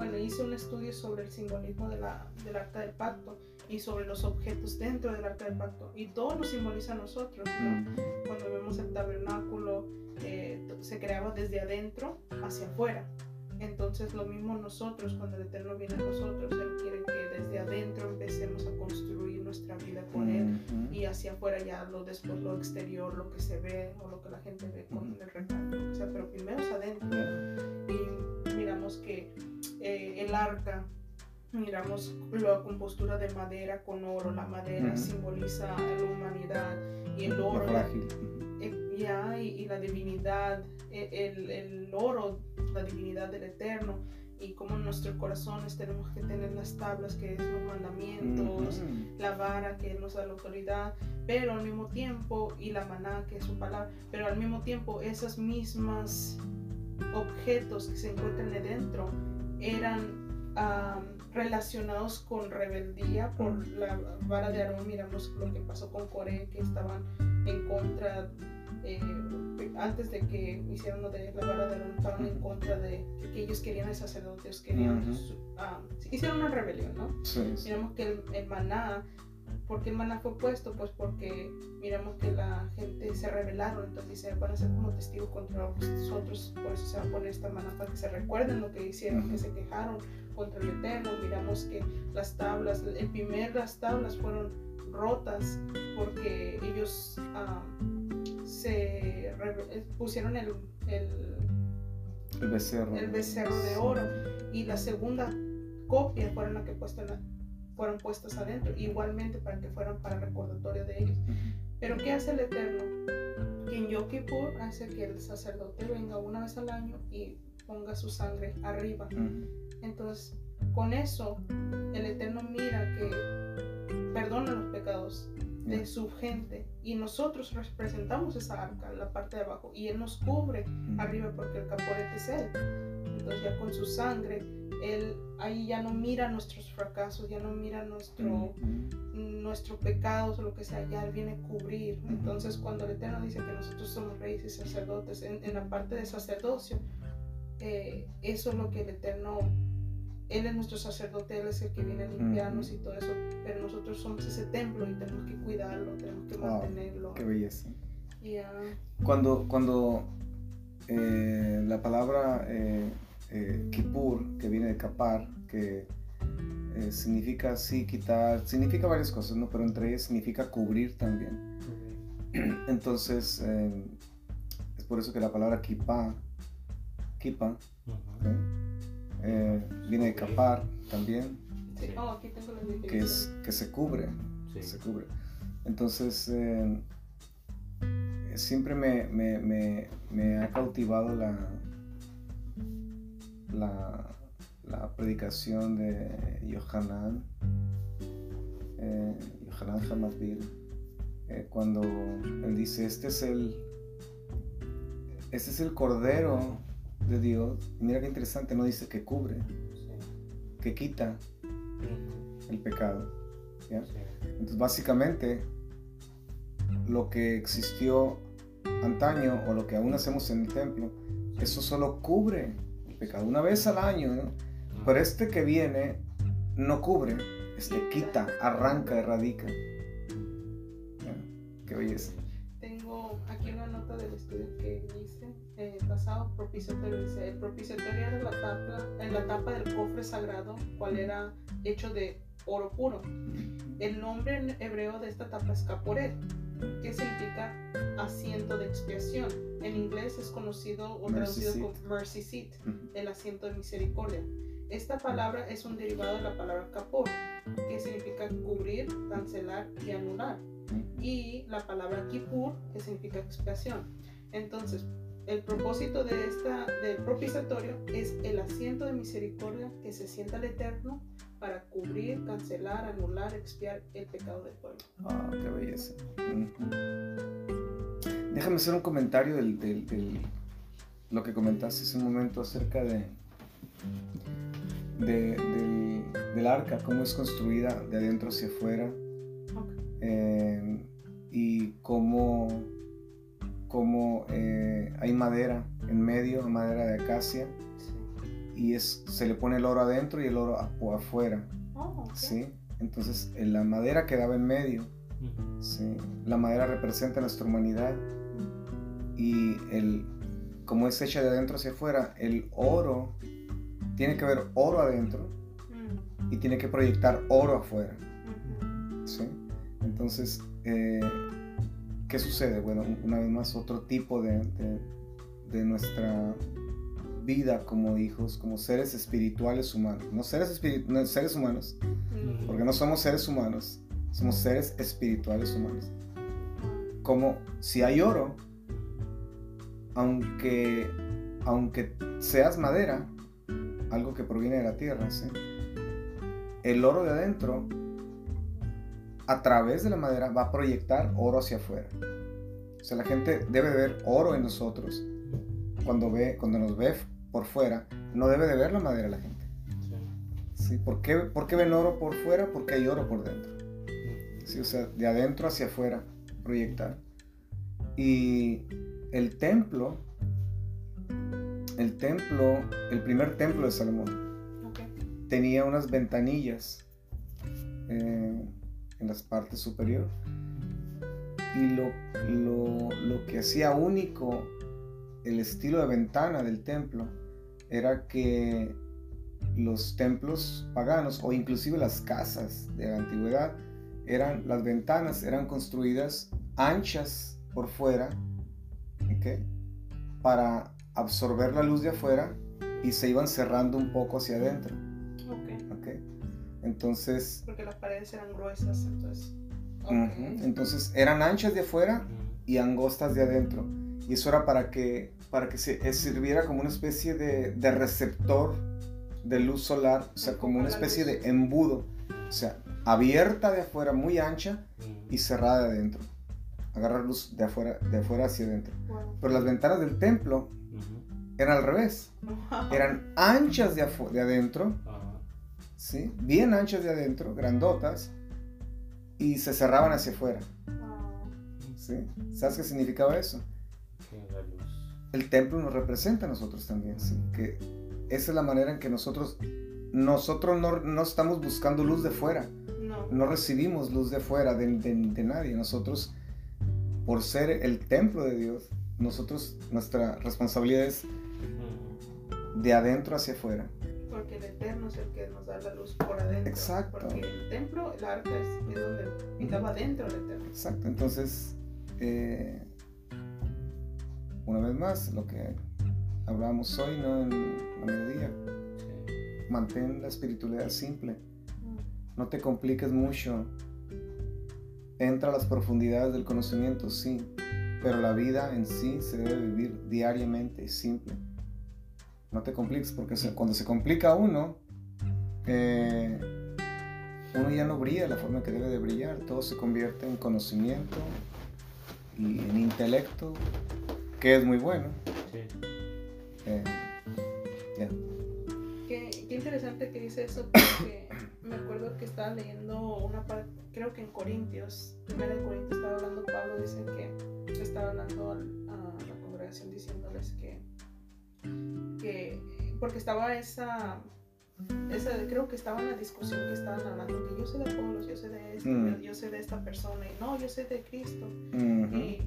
bueno, hice un estudio sobre el simbolismo de la, del arca del pacto y sobre los objetos dentro del arca del pacto. Y todo lo simboliza a nosotros, Cuando vemos el tabernáculo, eh, se creaba desde adentro hacia afuera. Entonces lo mismo nosotros, cuando el Eterno viene a nosotros, Él quiere que desde adentro empecemos a construir nuestra vida con Él y hacia afuera ya lo después lo exterior, lo que se ve o lo que la gente ve con el retrato, o sea, pero primero es adentro. Y miramos que eh, el arca, miramos la compostura de madera con oro, la madera simboliza la humanidad y el oro, eh, ya, y, la divinidad, e, el, el, oro, la divinidad del eterno y como en nuestros corazones tenemos que tener las tablas que es los mandamientos, la vara que nos da la autoridad, pero al mismo tiempo, y la maná que es su palabra, pero al mismo tiempo esas mismas objetos que se encuentran dentro eran relacionados con rebeldía por la vara de Aarón. Miramos lo que pasó con Coré, que estaban en contra, eh, antes de que hicieran lo de la vara de Aarón, en contra de que ellos querían el sacerdote, querían, hicieron una rebelión, ¿no? Miramos que el, el maná ¿Por qué el maná fue puesto? Pues porque miramos que la gente se rebelaron, entonces dice, van a ser como testigos contra nosotros, por eso se va a poner esta maná para que se recuerden lo que hicieron, que se quejaron contra el Eterno. Miramos que las tablas, el primer las tablas fueron rotas porque ellos se eh, pusieron el, el, el, becerro. el becerro de oro y la segunda copia fueron la que puesta en la fueron puestas adentro, igualmente para que fueran para recordatorio de ellos. Pero ¿qué hace el Eterno? Que en Yom Kippur hace que el sacerdote venga una vez al año y ponga su sangre arriba. Entonces, con eso, el Eterno mira que perdona los pecados de su gente. Y nosotros representamos esa arca, la parte de abajo, y Él nos cubre arriba porque el caporete es Él. entonces ya con su sangre, Él ahí ya no mira nuestros fracasos, ya no mira nuestro, nuestro pecados o lo que sea, ya Él viene a cubrir. Entonces cuando el Eterno dice que nosotros somos reyes y sacerdotes, en, en la parte de sacerdocio, eh, eso es lo que el Eterno él es nuestro sacerdote, Él es el que viene a limpiarnos y todo eso, pero nosotros somos ese templo y tenemos que cuidarlo, tenemos que mantenerlo. Qué belleza. Uh, cuando cuando eh, la palabra eh, eh, Kippur, que viene de kapar, que eh, significa sí quitar, significa varias cosas, ¿no? pero entre ellas significa cubrir también. Entonces, es por eso que la palabra kippah, kippah, eh, viene de capar también. Oh, que, es, que se cubre. Se cubre. Entonces, eh, siempre me, me, me, me, ha cautivado la, la, la predicación de Yohanan, eh, Yohanan Hamadville, eh, cuando él dice, este es el, este es el cordero de Dios. mira qué interesante, no dice que cubre, que quita el pecado. Entonces, básicamente, lo que existió antaño o lo que aún hacemos en el templo, eso solo cubre el pecado una vez al año. Pero este que viene no cubre, este quita, arranca, erradica. Qué belleza. Tengo aquí una nota del estudio que hice eh, pasado, propiciatorio. el propiciatorio era la tapa, en la tapa del cofre sagrado, cual era hecho de oro puro. El nombre en hebreo de esta tapa es caporet, que significa asiento de expiación. En inglés es conocido o traducido como mercy seat, el asiento de misericordia. Esta palabra es un derivado de la palabra capor, que significa cubrir, cancelar y anular. Y la palabra kippur, que significa expiación. Entonces, el propósito de esta, del propiciatorio es el asiento de misericordia que se sienta el Eterno para cubrir, cancelar, anular, expiar el pecado del pueblo. Ah, qué belleza. Déjame hacer un comentario del, lo que comentaste hace un momento acerca de, del, arca, cómo es construida de adentro hacia afuera eh, y cómo como eh, hay madera en medio, madera de acacia, y es, se le pone el oro adentro y el oro afuera. Oh, ¿sí? Entonces la madera quedaba en medio. ¿sí? La madera representa nuestra humanidad y el, como es hecha de adentro hacia afuera, el oro tiene que ver oro adentro y tiene que proyectar oro afuera. ¿sí? Entonces, eh, ¿qué sucede? Bueno, una vez más, otro tipo de, de, nuestra vida como hijos, como seres espirituales humanos. No seres, seres humanos, porque no somos seres humanos, somos seres espirituales humanos. Como si hay oro, aunque, aunque seas madera, algo que proviene de la tierra, ¿sí? el oro de adentro a través de la madera va a proyectar oro hacia afuera. O sea, la gente debe ver oro en nosotros. Cuando, ve, cuando nos ve por fuera, no debe de ver la madera la gente. Sí. ¿Por, qué, ¿Por qué ven oro por fuera? Porque hay oro por dentro. Sí, o sea, de adentro hacia afuera proyectar. Y el templo, el templo, el primer templo de Salomón, tenía unas ventanillas. Eh, en las partes superior. Y lo, lo, que hacía único el estilo de ventana del templo era que los templos paganos o inclusive las casas de la antigüedad eran las ventanas eran construidas anchas por fuera para absorber la luz de afuera y se iban cerrando un poco hacia adentro. Entonces... Porque las paredes eran gruesas, entonces... Entonces eran anchas de afuera y angostas de adentro. Y eso era para que, para que se, eh, sirviera como una especie de, de, receptor de luz solar, o sea, como una especie de embudo. O sea, abierta de afuera, muy ancha y cerrada de adentro. Agarrar luz de afuera, de afuera hacia adentro. Pero las ventanas del templo eran al revés. Wow. Eran anchas de, de adentro, Ajá. ¿Sí? Bien anchas de adentro, grandotas, y se cerraban hacia afuera. ¿sí? ¿Sabes qué significaba eso? El templo nos representa a nosotros también, ¿sí? Que esa es la manera en que nosotros, nosotros no, no estamos buscando luz de fuera, No. no recibimos luz de fuera de, de- de nadie. Nosotros, por ser el templo de Dios, nosotros, nuestra responsabilidad es de adentro hacia afuera. Porque el Eterno es el que nos da la luz por adentro. Exacto. Porque el templo, el arca es, es donde estaba adentro el Eterno. Exacto, entonces, eh, una vez más, lo que hablábamos hoy, ¿no? En la mediodía, Sí. mantén la espiritualidad simple, no te compliques mucho, entra a las profundidades del conocimiento, sí, pero la vida en sí se debe vivir diariamente, simple. No te compliques, porque se- cuando se complica uno, eh, uno ya no brilla la forma que debe de brillar, todo se convierte en conocimiento y en intelecto, que es muy bueno. Sí. eh. Qué, qué interesante que dice eso porque me acuerdo que estaba leyendo una parte, creo que en Corintios, primero de Corintios estaba hablando Pablo, dice que estaba hablando al- a la congregación diciéndoles que, que porque estaba esa, esa, creo que estaba en la discusión que estaban hablando, que yo sé de Pablo, yo sé de este, Mm. yo sé de esta persona, y no, yo sé de Cristo. Ujú. Y,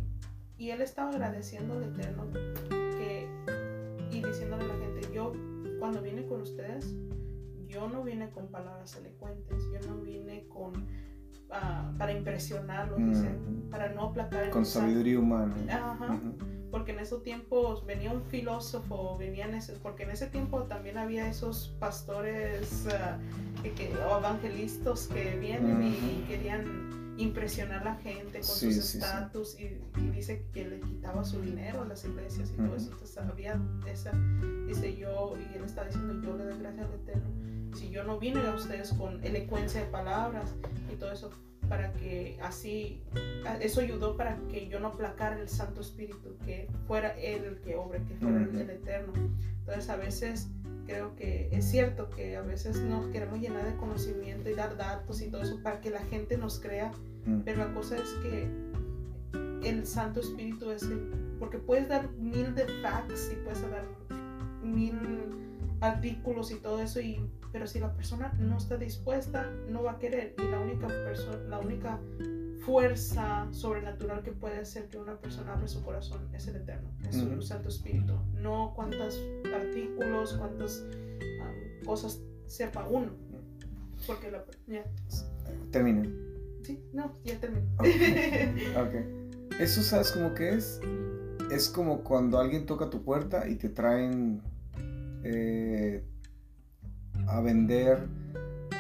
y él estaba agradeciendo al Eterno que, y diciéndole a la gente, yo cuando vine con ustedes, yo no vine con palabras elocuentes, yo no vine con ah, para impresionarlos, dice, Ujú. para no aplacar el Con mensaje". sabiduría humana. Ajá. Porque en esos tiempos venía un filósofo, venían ese, porque en ese tiempo también había esos pastores ah, que, que- o evangelistas que vienen y, querían impresionar a la gente con Sí, sus sí, sí. estatus y, y dice que le quitaba su dinero a las iglesias y todo eso. Entonces había esa, dice yo, y él está diciendo, yo le doy gracias al Eterno. Si yo no vine a ustedes con elocuencia de palabras y todo eso, para que así, eso ayudó para que yo no aplacara el Santo Espíritu, que fuera Él el que obre, que fuera el- Eterno. Entonces a veces creo que es cierto que a veces nos queremos llenar de conocimiento y dar datos y todo eso para que la gente nos crea, Ujú. pero la cosa es que el Santo Espíritu es el, porque puedes dar mil de facts y puedes dar mil artículos y todo eso y pero si la persona no está dispuesta no va a querer y la única persona la única fuerza sobrenatural que puede hacer que una persona abra su corazón es el eterno es su Ujú. santo espíritu no cuántos artículos cuántas um, cosas sepa uno porque la ya Termina. sí no ya terminé Ok. Eso sabes cómo que es. Es como cuando alguien toca tu puerta y te traen eh, a vender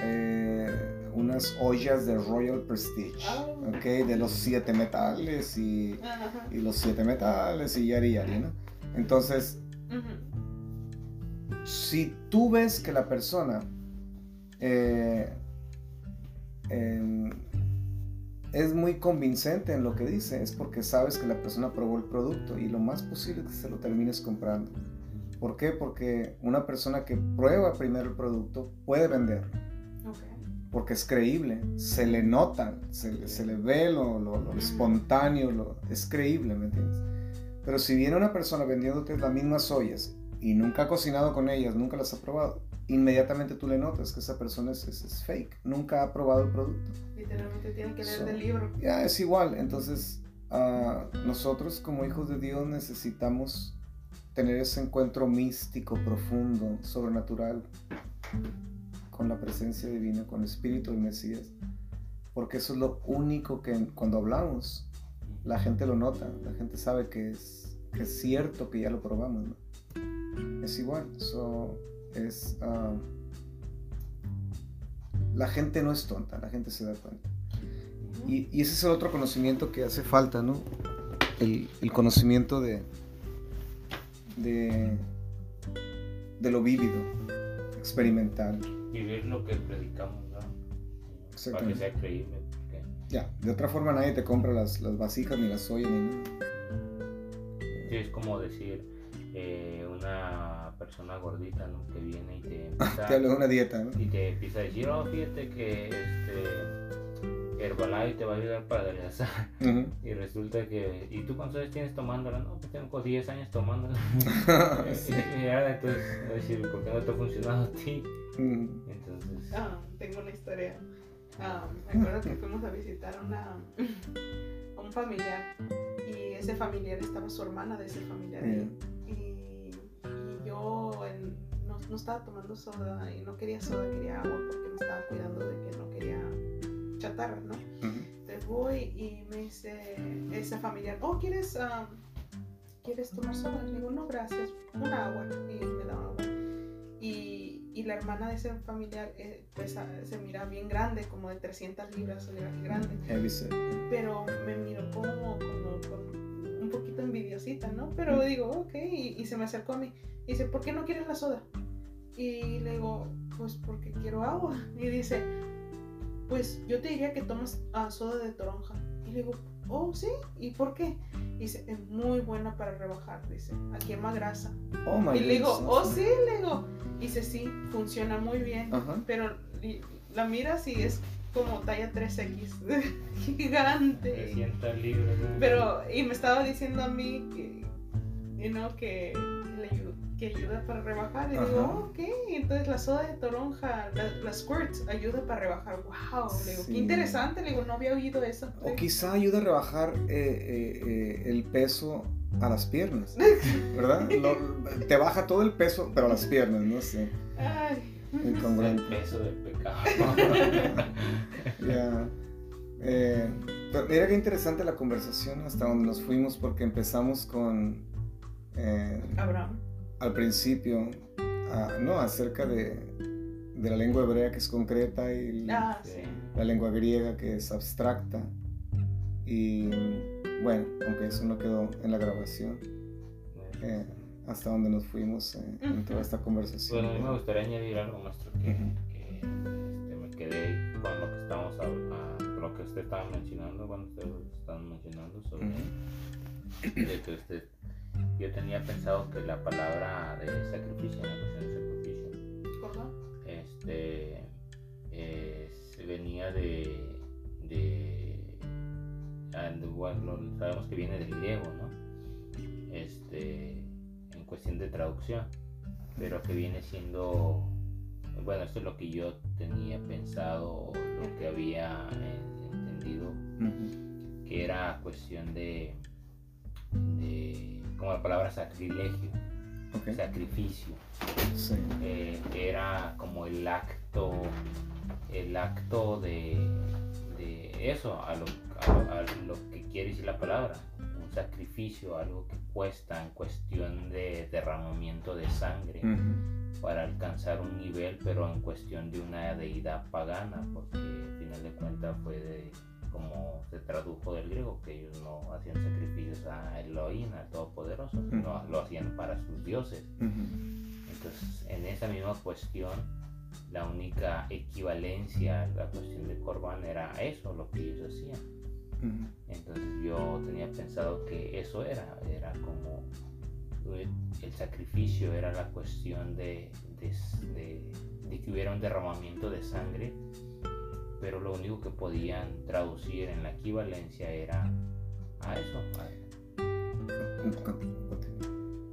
eh, unas ollas de Royal Prestige. Ah. Ok, de los siete metales y, los siete metales y yari yari, ¿no? Entonces, si tú ves que la persona eh, es muy convincente en lo que dice, es porque sabes que la persona probó el producto y lo más posible es que se lo termines comprando. ¿Por qué? Porque una persona que prueba primero el producto puede venderlo, porque es creíble, se le nota, se, le- se le ve lo, lo- lo espontáneo, lo, es creíble, ¿me entiendes? Pero si viene una persona vendiéndote las mismas ollas y nunca ha cocinado con ellas, nunca las ha probado, inmediatamente tú le notas que esa persona es, es- es fake, nunca ha probado el producto. Literalmente tiene que leer So- del libro. Ya es igual, entonces ah, nosotros como hijos de Dios necesitamos tener ese encuentro místico, profundo, sobrenatural con la presencia divina, con el Espíritu del Mesías, porque eso es lo único que cuando hablamos la gente lo nota, la gente sabe que es, que es cierto que ya lo probamos. ¿no? Es igual, so, es, ah, la gente no es tonta, la gente se da cuenta. Y, y ese es el otro conocimiento que hace falta, ¿no? El, el conocimiento de, de, de lo vívido, experimental. Vivir lo que predicamos, ¿no? Para que sea creíble. porque Ya, de otra forma nadie te compra las, las vasijas ni las ollas ni nada. Sí, es como decir, eh, una persona gordita, ¿no? Que viene y te empieza, Te hablo de una dieta, ¿no? y te empieza a decir, oh, fíjate que este Herbalife te va a ayudar para adelgazar. Y resulta que, ¿y tú cuántos años tienes tomándola? No, pues tengo 10 años tomándola. Sí. y ya, entonces, voy a decir, ¿por qué no te ha funcionado a ti? Mm. Entonces, Ah, tengo una historia. Ah, me acuerdo que fuimos a visitar una, a un familiar y ese familiar estaba su hermana de ese familiar ahí. Y, y yo en- no, no estaba tomando soda y no quería soda, quería agua porque me estaba cuidando de que no quería chatarra, ¿no? Ujú. Entonces voy y me dice ese familiar, oh, ¿quieres, ah, ¿quieres tomar soda? Le digo, no, gracias, un agua. Y me da agua. Y, y la hermana de ese familiar eh, pues, ah, se mira bien grande, como de 300 libras, grande. Pero me miró como, como con un poquito envidiosita, ¿no? Pero digo, ok, y, y se me acercó a mí. Y dice, ¿por qué no quieres la soda? Y le digo, pues porque quiero agua. Y dice, pues yo te diría que tomas ah, soda de toronja. Y le digo, oh, sí, ¿y por qué? Y dice, es muy buena para rebajar, dice, quema grasa. Oh my Y le digo, goodness. oh, sí, le digo. Y dice, sí, funciona muy bien. Pero la miras y es como talla 3X, gigante. 300 libras. ¿no? Pero, y me estaba diciendo a mí que, you know, que, que ayuda para rebajar. Y Ajá. digo, "Oh, ok, entonces la soda de toronja, la, la squirts, ayuda para rebajar. Wow, le digo, Sí. qué interesante, le digo, no había oído eso. O quizá ayuda a rebajar eh, eh, eh, el peso a las piernas, ¿verdad? Lo- te baja todo el peso, pero a las piernas, no sé. Ay, El peso del pecado. Ya. Eh, pero mira qué interesante la conversación hasta donde nos fuimos porque empezamos con eh, Abraham. Al principio, ah, no, acerca de, de la lengua hebrea que es concreta y Ah, Sí. la lengua griega que es abstracta. Y bueno, aunque eso no quedó en la grabación, eh, hasta donde nos fuimos eh, en toda esta conversación. Bueno, a mí me gustaría añadir algo, maestro, que, este, me quedé con lo que estamos con lo que usted estaba mencionando, cuando ustedes estaban mencionando sobre de que usted, yo tenía pensado que la palabra de sacrificio, la cuestión de sacrificio, este, eh, se venía de, de, de- bueno, sabemos que viene del griego, ¿no? Este, en cuestión de traducción, pero que viene siendo, bueno, esto es lo que yo tenía pensado, lo que había entendido, que era cuestión de, de como la palabra sacrilegio, sacrificio sí. eh, era como el acto el acto de, de eso a lo, a, a lo que quiere decir la palabra un sacrificio algo que cuesta en cuestión de derramamiento de sangre para alcanzar un nivel pero en cuestión de una deidad pagana porque al final de cuentas fue de como se tradujo del griego que ellos no hacían sacrificios a Elohim al Todopoderoso sino lo hacían para sus dioses Ujú. entonces, en esa misma cuestión, la única equivalencia, la cuestión de Corban era eso, lo que ellos hacían. Ujú. Entonces yo tenía pensado que eso era, era como eh, el sacrificio, era la cuestión de, de, de- de que hubiera un derramamiento de sangre, pero lo único que podían traducir en la equivalencia era a eso.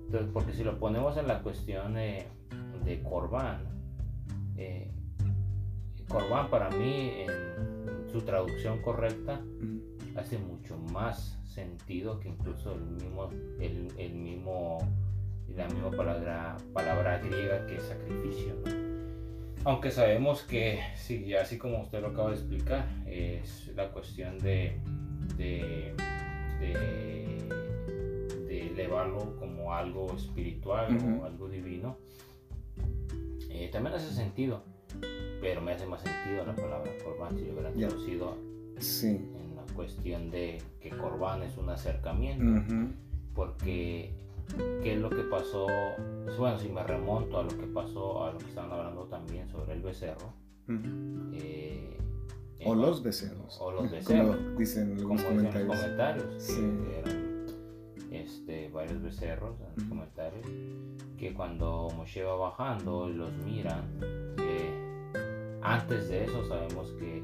Entonces, porque si lo ponemos en la cuestión de, de Corban, eh, Corban para mí en su traducción correcta Ujú. hace mucho más sentido que incluso el mismo, el, el mismo, la misma palabra, palabra griega que sacrificio. ¿no? Aunque sabemos que, sí, así como usted lo acaba de explicar, es la cuestión de, de, de, de elevarlo como algo espiritual o algo divino. Eh, también hace sentido, pero me hace más sentido la palabra corbán si lo hubieran Ya. traducido Sí. en la cuestión de que Corbán es un acercamiento, porque qué es lo que pasó, bueno, si me remonto a lo que pasó, a lo que estaban hablando también sobre el becerro, eh, O en- los becerros. o los Como becerros, dicen como dicen los comentarios. comentarios, que Sí. eran este, varios becerros en los comentarios, que cuando Moshe va bajando los miran, eh, antes de eso sabemos que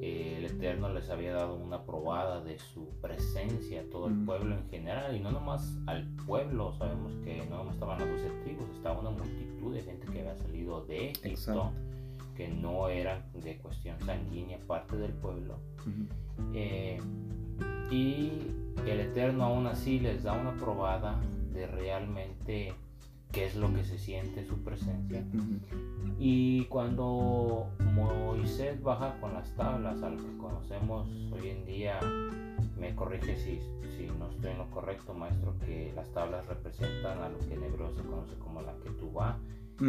eh, el Eterno les había dado una probada de su presencia a todo el pueblo en general, y no nomás al pueblo, sabemos que no nomás estaban las doce tribus, estaba una multitud de gente que había salido de Egipto, que no era de cuestión sanguínea parte del pueblo. Eh, y el Eterno aún así les da una probada de realmente qué es lo que se siente su presencia. Y cuando Moisés baja con las tablas, a lo que conocemos hoy en día, me corrige si, si no estoy en lo correcto, maestro, que las tablas representan a lo que en hebreo se conoce como la ketubá,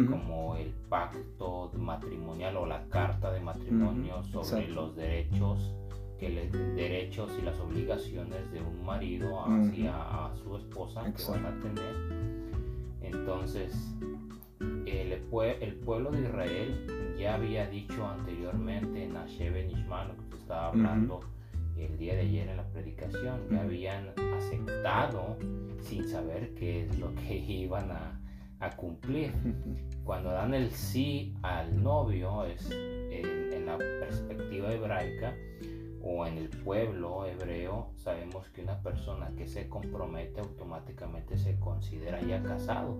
como el pacto matrimonial o la carta de matrimonio sobre los derechos que los derechos y las obligaciones de un marido hacia a su esposa que van a tener entonces, el, el, pueblo de Israel ya había dicho anteriormente en Ashebe Nishman, lo que estaba hablando el día de ayer en la predicación, ya habían aceptado sin saber qué es lo que iban a, cumplir. Cuando dan el sí al novio, es en la perspectiva hebraica, o en el pueblo hebreo sabemos que una persona que se compromete automáticamente se considera ya casado.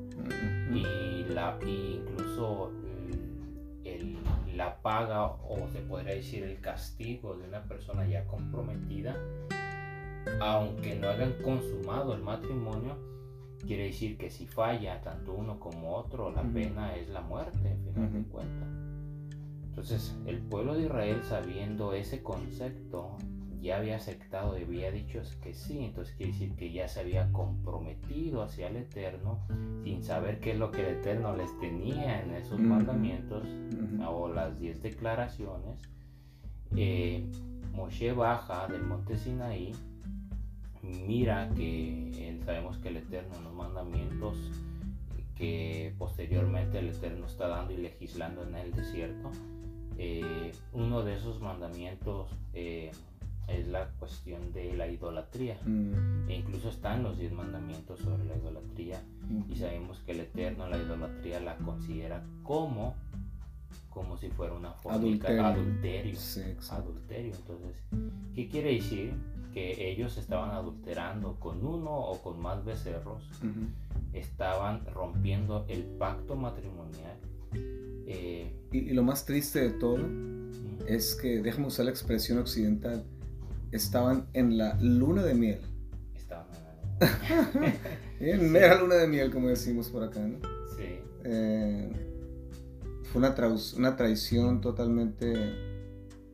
Y la incluso mm, el, la paga o se podría decir el castigo de una persona ya comprometida aunque no hayan consumado el matrimonio quiere decir que si falla tanto uno como otro la pena es la muerte en final de cuentas entonces, el pueblo de Israel, sabiendo ese concepto, ya había aceptado y había dicho que sí, entonces quiere decir que ya se había comprometido hacia el Eterno sin saber qué es lo que el Eterno les tenía en esos mandamientos o las diez declaraciones. Eh, Moshe baja del monte Sinaí, mira que sabemos que el Eterno en los mandamientos que posteriormente el Eterno está dando y legislando en el desierto, eh, uno de esos mandamientos eh, es la cuestión de la idolatría. Mm. E incluso están los diez mandamientos sobre la idolatría. Y sabemos que el Eterno la idolatría la considera como como si fuera una adulterio. Adulterio. adulterio. Entonces, ¿qué quiere decir? Que ellos estaban adulterando con uno o con más becerros, estaban rompiendo el pacto matrimonial eh, y, lo más triste de todo es que, déjame usar la expresión occidental, estaban en la luna de miel. Estaban en la luna de miel, como decimos por acá, ¿no? Sí. Eh, fue una, una traición totalmente...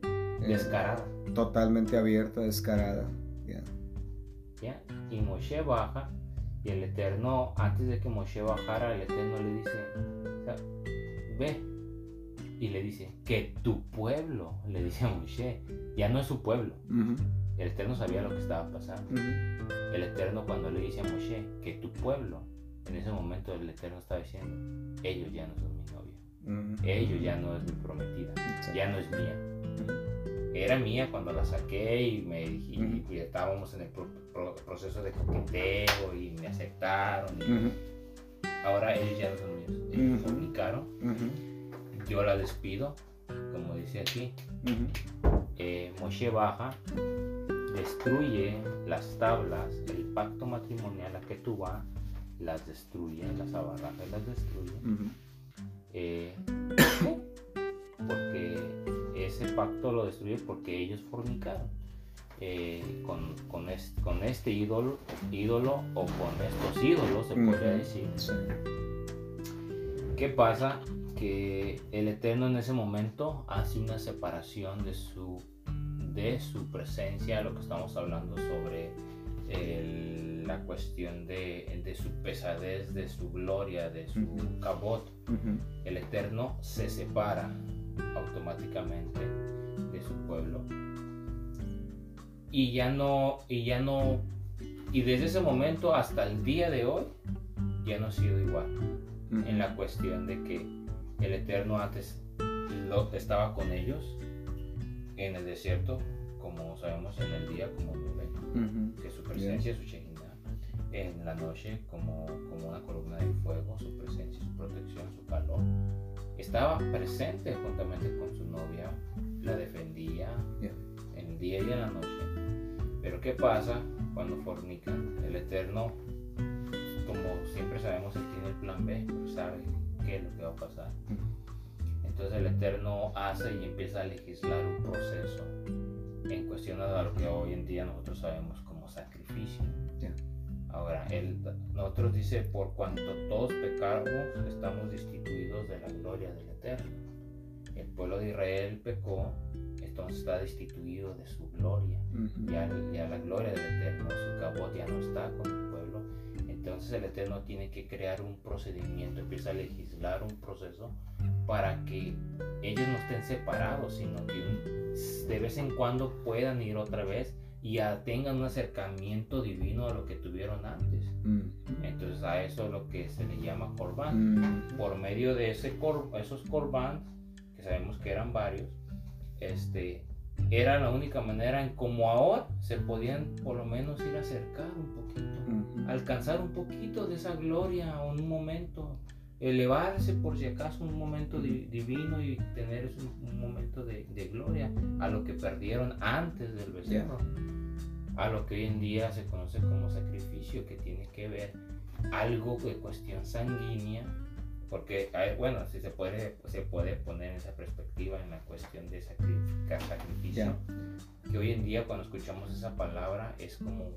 Eh, descarada. Totalmente abierta, descarada. Ya. Y Moshe baja y el Eterno, antes de que Moshe bajara, el Eterno le dice, ve. Y le dice, que tu pueblo, le dice a Moshe, ya no es su pueblo. El Eterno sabía lo que estaba pasando. El Eterno cuando le dice a Moshe, que tu pueblo, en ese momento el Eterno estaba diciendo, ellos ya no son mi novia. Ellos ya no es mi prometida. Ya no es mía. Era mía cuando la saqué y, me, y, estábamos en el proceso de coqueteo y me aceptaron. Ahora ellos ya no son míos. Ellos comunicaron. Yo la despido, como dice aquí. Eh, Moshe baja, destruye las tablas, el pacto matrimonial a que tú vas, las destruye, las abarrajas las destruye. Eh, porque ese pacto lo destruye porque ellos fornicaron. Eh, con, con, este, con, este, ídolo, ídolo o con estos ídolos, se podría decir. ¿Qué pasa? Que el Eterno en ese momento hace una separación de su, de su presencia, lo que estamos hablando sobre la cuestión de, de, su pesadez, de su gloria, de su cabot. El Eterno se separa automáticamente de su pueblo y ya no, y ya no, y desde ese momento hasta el día de hoy, ya no ha sido igual en la cuestión de que el Eterno antes lo, estaba con ellos en el desierto, como sabemos en el día como nube, que su presencia, su Shekinah, en la noche como, como una columna de fuego, su presencia, su protección, su calor. Estaba presente juntamente con su novia, la defendía en el día y en la noche. Pero ¿qué pasa cuando fornican? El Eterno, como siempre sabemos, él tiene el plan B, sabe qué es lo que va a pasar. Entonces el Eterno hace y empieza a legislar un proceso en cuestión a lo que hoy en día nosotros sabemos como sacrificio. Ahora, él, nosotros dice, por cuanto todos pecamos, estamos destituidos de la gloria del Eterno. El pueblo de Israel pecó, entonces está destituido de su gloria. ya, ya, la gloria del Eterno, su cabot ya no está con el pueblo. Entonces el Eterno tiene que crear un procedimiento, empieza a legislar un proceso para que ellos no estén separados, sino que de vez en cuando puedan ir otra vez y tengan un acercamiento divino a lo que tuvieron antes. Mm. Entonces a eso es lo que se le llama corbán. Mm. Por medio de ese esos corbán, que sabemos que eran varios, este, era la única manera en como ahora se podían por lo menos ir a acercar un poquito, alcanzar un poquito de esa gloria o un momento elevarse por si acaso un momento divino y tener un, momento de, gloria a lo que perdieron antes del becerro, a lo que hoy en día se conoce como sacrificio, que tiene que ver algo de cuestión sanguínea, porque, bueno, si se puede, se puede poner en esa perspectiva en la cuestión de sacrificar sacrificio, que hoy en día cuando escuchamos esa palabra es como,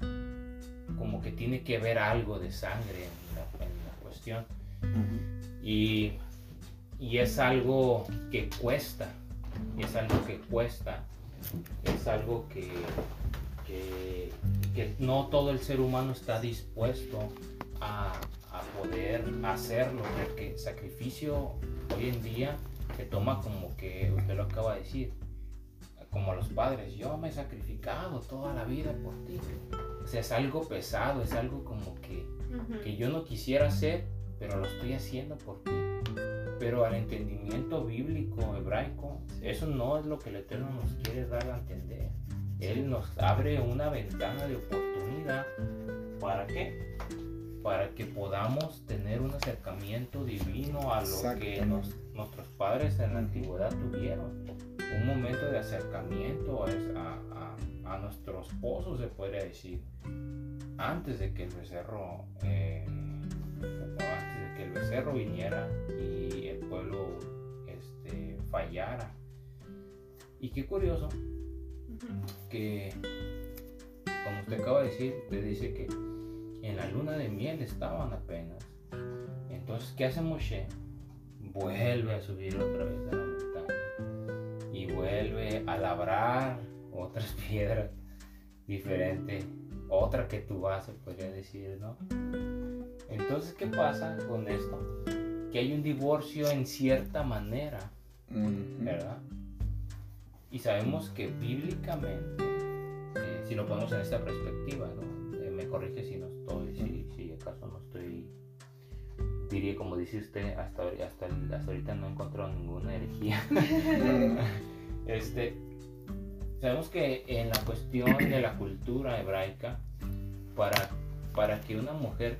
como que tiene que ver algo de sangre en la cuestión. Y, es algo que cuesta, es algo que cuesta, es algo que, que, no todo el ser humano está dispuesto a, poder hacerlo, porque sacrificio hoy en día se toma como que usted lo acaba de decir, como los padres, yo me he sacrificado toda la vida por ti. O sea, es algo pesado, es algo como que, que yo no quisiera hacer, pero lo estoy haciendo por ti. Pero al entendimiento bíblico, hebraico, eso no es lo que el Eterno nos quiere dar a entender. Él nos abre una ventana de oportunidad. ¿Para qué? Para que podamos tener un acercamiento divino a lo que nuestros padres en la antigüedad tuvieron. Un momento de acercamiento a, a, nuestro esposo, se podría decir, antes de que el becerro eh, el becerro viniera y el pueblo este, fallara. Y qué curioso que, como usted acaba de decir, usted dice que en la luna de miel estaban apenas. Entonces, ¿qué hace Moshe? Vuelve a subir otra vez a la montaña y vuelve a labrar otras piedras diferentes, otra que tu base, podría decir, ¿no? Entonces, ¿qué pasa con esto? Que hay un divorcio en cierta manera, ¿verdad? Y sabemos que bíblicamente, eh, si lo ponemos en esta perspectiva, ¿no? Corrige si no estoy, si, si acaso no estoy, diría como dice usted, hasta, hasta, hasta ahorita no he encontrado ninguna herejía. este, sabemos que en la cuestión de la cultura hebraica, para, para que una mujer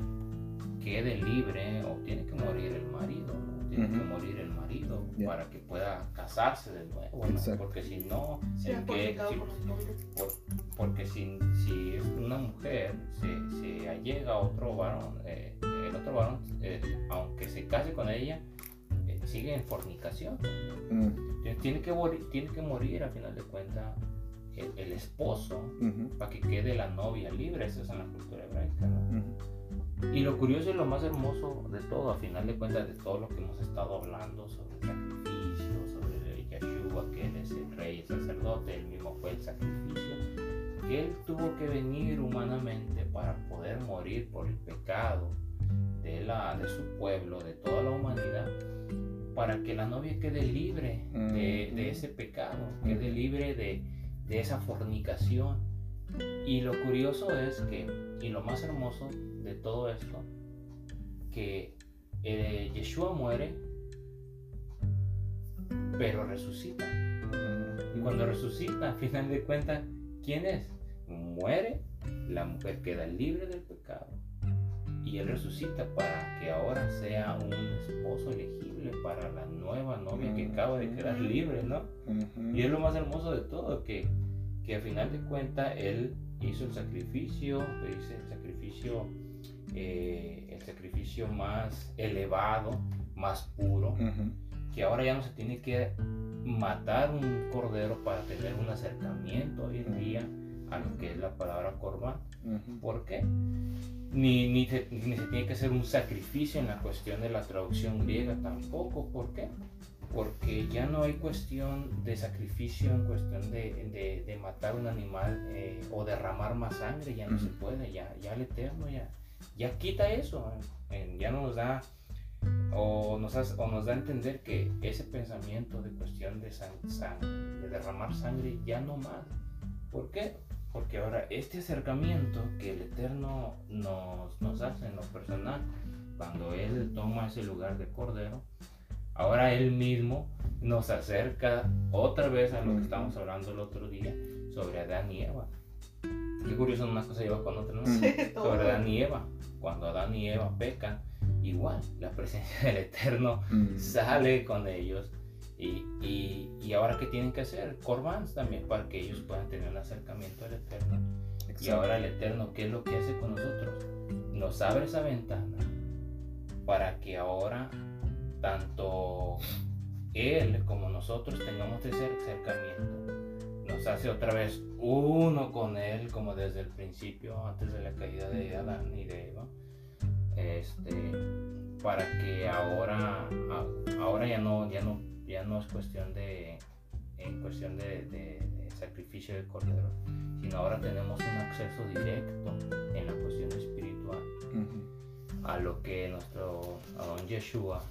quede libre o tiene que morir el marido, tiene que morir el marido para que pueda casarse de nuevo, porque si no, porque si, si una mujer se, se allega a otro varón, eh, el otro varón, eh, aunque se case con ella, eh, sigue en fornicación. Mm. Tiene, que morir, tiene que morir a final de cuentas el, esposo para que quede la novia libre, eso es en la cultura hebraica. Y lo curioso y lo más hermoso de todo, a final de cuentas, de todo lo que hemos estado hablando sobre el sacrificio, sobre Yeshua, que él es el rey, el sacerdote, él mismo fue el sacrificio, que él tuvo que venir humanamente para poder morir por el pecado de, la, de su pueblo, de toda la humanidad, para que la novia quede libre de, de ese pecado, quede libre de, de esa fornicación. Y lo curioso es que, y lo más hermoso de todo esto, que eh, Yeshua muere, pero resucita. Y cuando resucita, a final de cuentas, ¿quién es? Muere, la mujer queda libre del pecado y Él resucita para que ahora sea un esposo elegible para la nueva novia que acaba de quedar libre, ¿no? Y es lo más hermoso de todo, que, que a final de cuentas Él hizo el sacrificio, dice el sacrificio, eh, el sacrificio más elevado, más puro, que ahora ya no se tiene que matar un cordero para tener un acercamiento hoy en día a lo que es la palabra corbán. ¿Por qué? Ni, ni, se, tiene que hacer un sacrificio en la cuestión de la traducción griega tampoco. ¿Por qué? Porque ya no hay cuestión de sacrificio en cuestión de, de, matar un animal eh, o derramar más sangre, ya no se puede, ya, ya el Eterno ya, ya quita eso, ya nos da o nos, o nos da a entender que ese pensamiento de cuestión de, de derramar sangre ya no más. ¿Por qué? Porque ahora este acercamiento que el Eterno nos, nos hace en lo personal, cuando Él toma ese lugar de Cordero, ahora Él mismo nos acerca otra vez a lo que estábamos hablando el otro día sobre Adán y Eva. Qué curioso, una cosa lleva con otra, ¿no? sobre Adán y Eva. Cuando Adán y Eva pecan, igual la presencia del Eterno sale con ellos y, y, ahora, ¿qué tienen que hacer? Corbans también, para que ellos puedan tener un acercamiento al Eterno. Y ahora el Eterno, ¿qué es lo que hace con nosotros? Nos abre esa ventana para que ahora tanto Él como nosotros tengamos ese acercamiento. Nos hace otra vez uno con Él, como desde el principio, antes de la caída de Adán y de Eva. Este, para que ahora, ahora ya no, ya no ya no es cuestión de, en cuestión de, sacrificio de cordero, sino ahora tenemos un acceso directo en la cuestión espiritual a lo que nuestro Adón Yeshua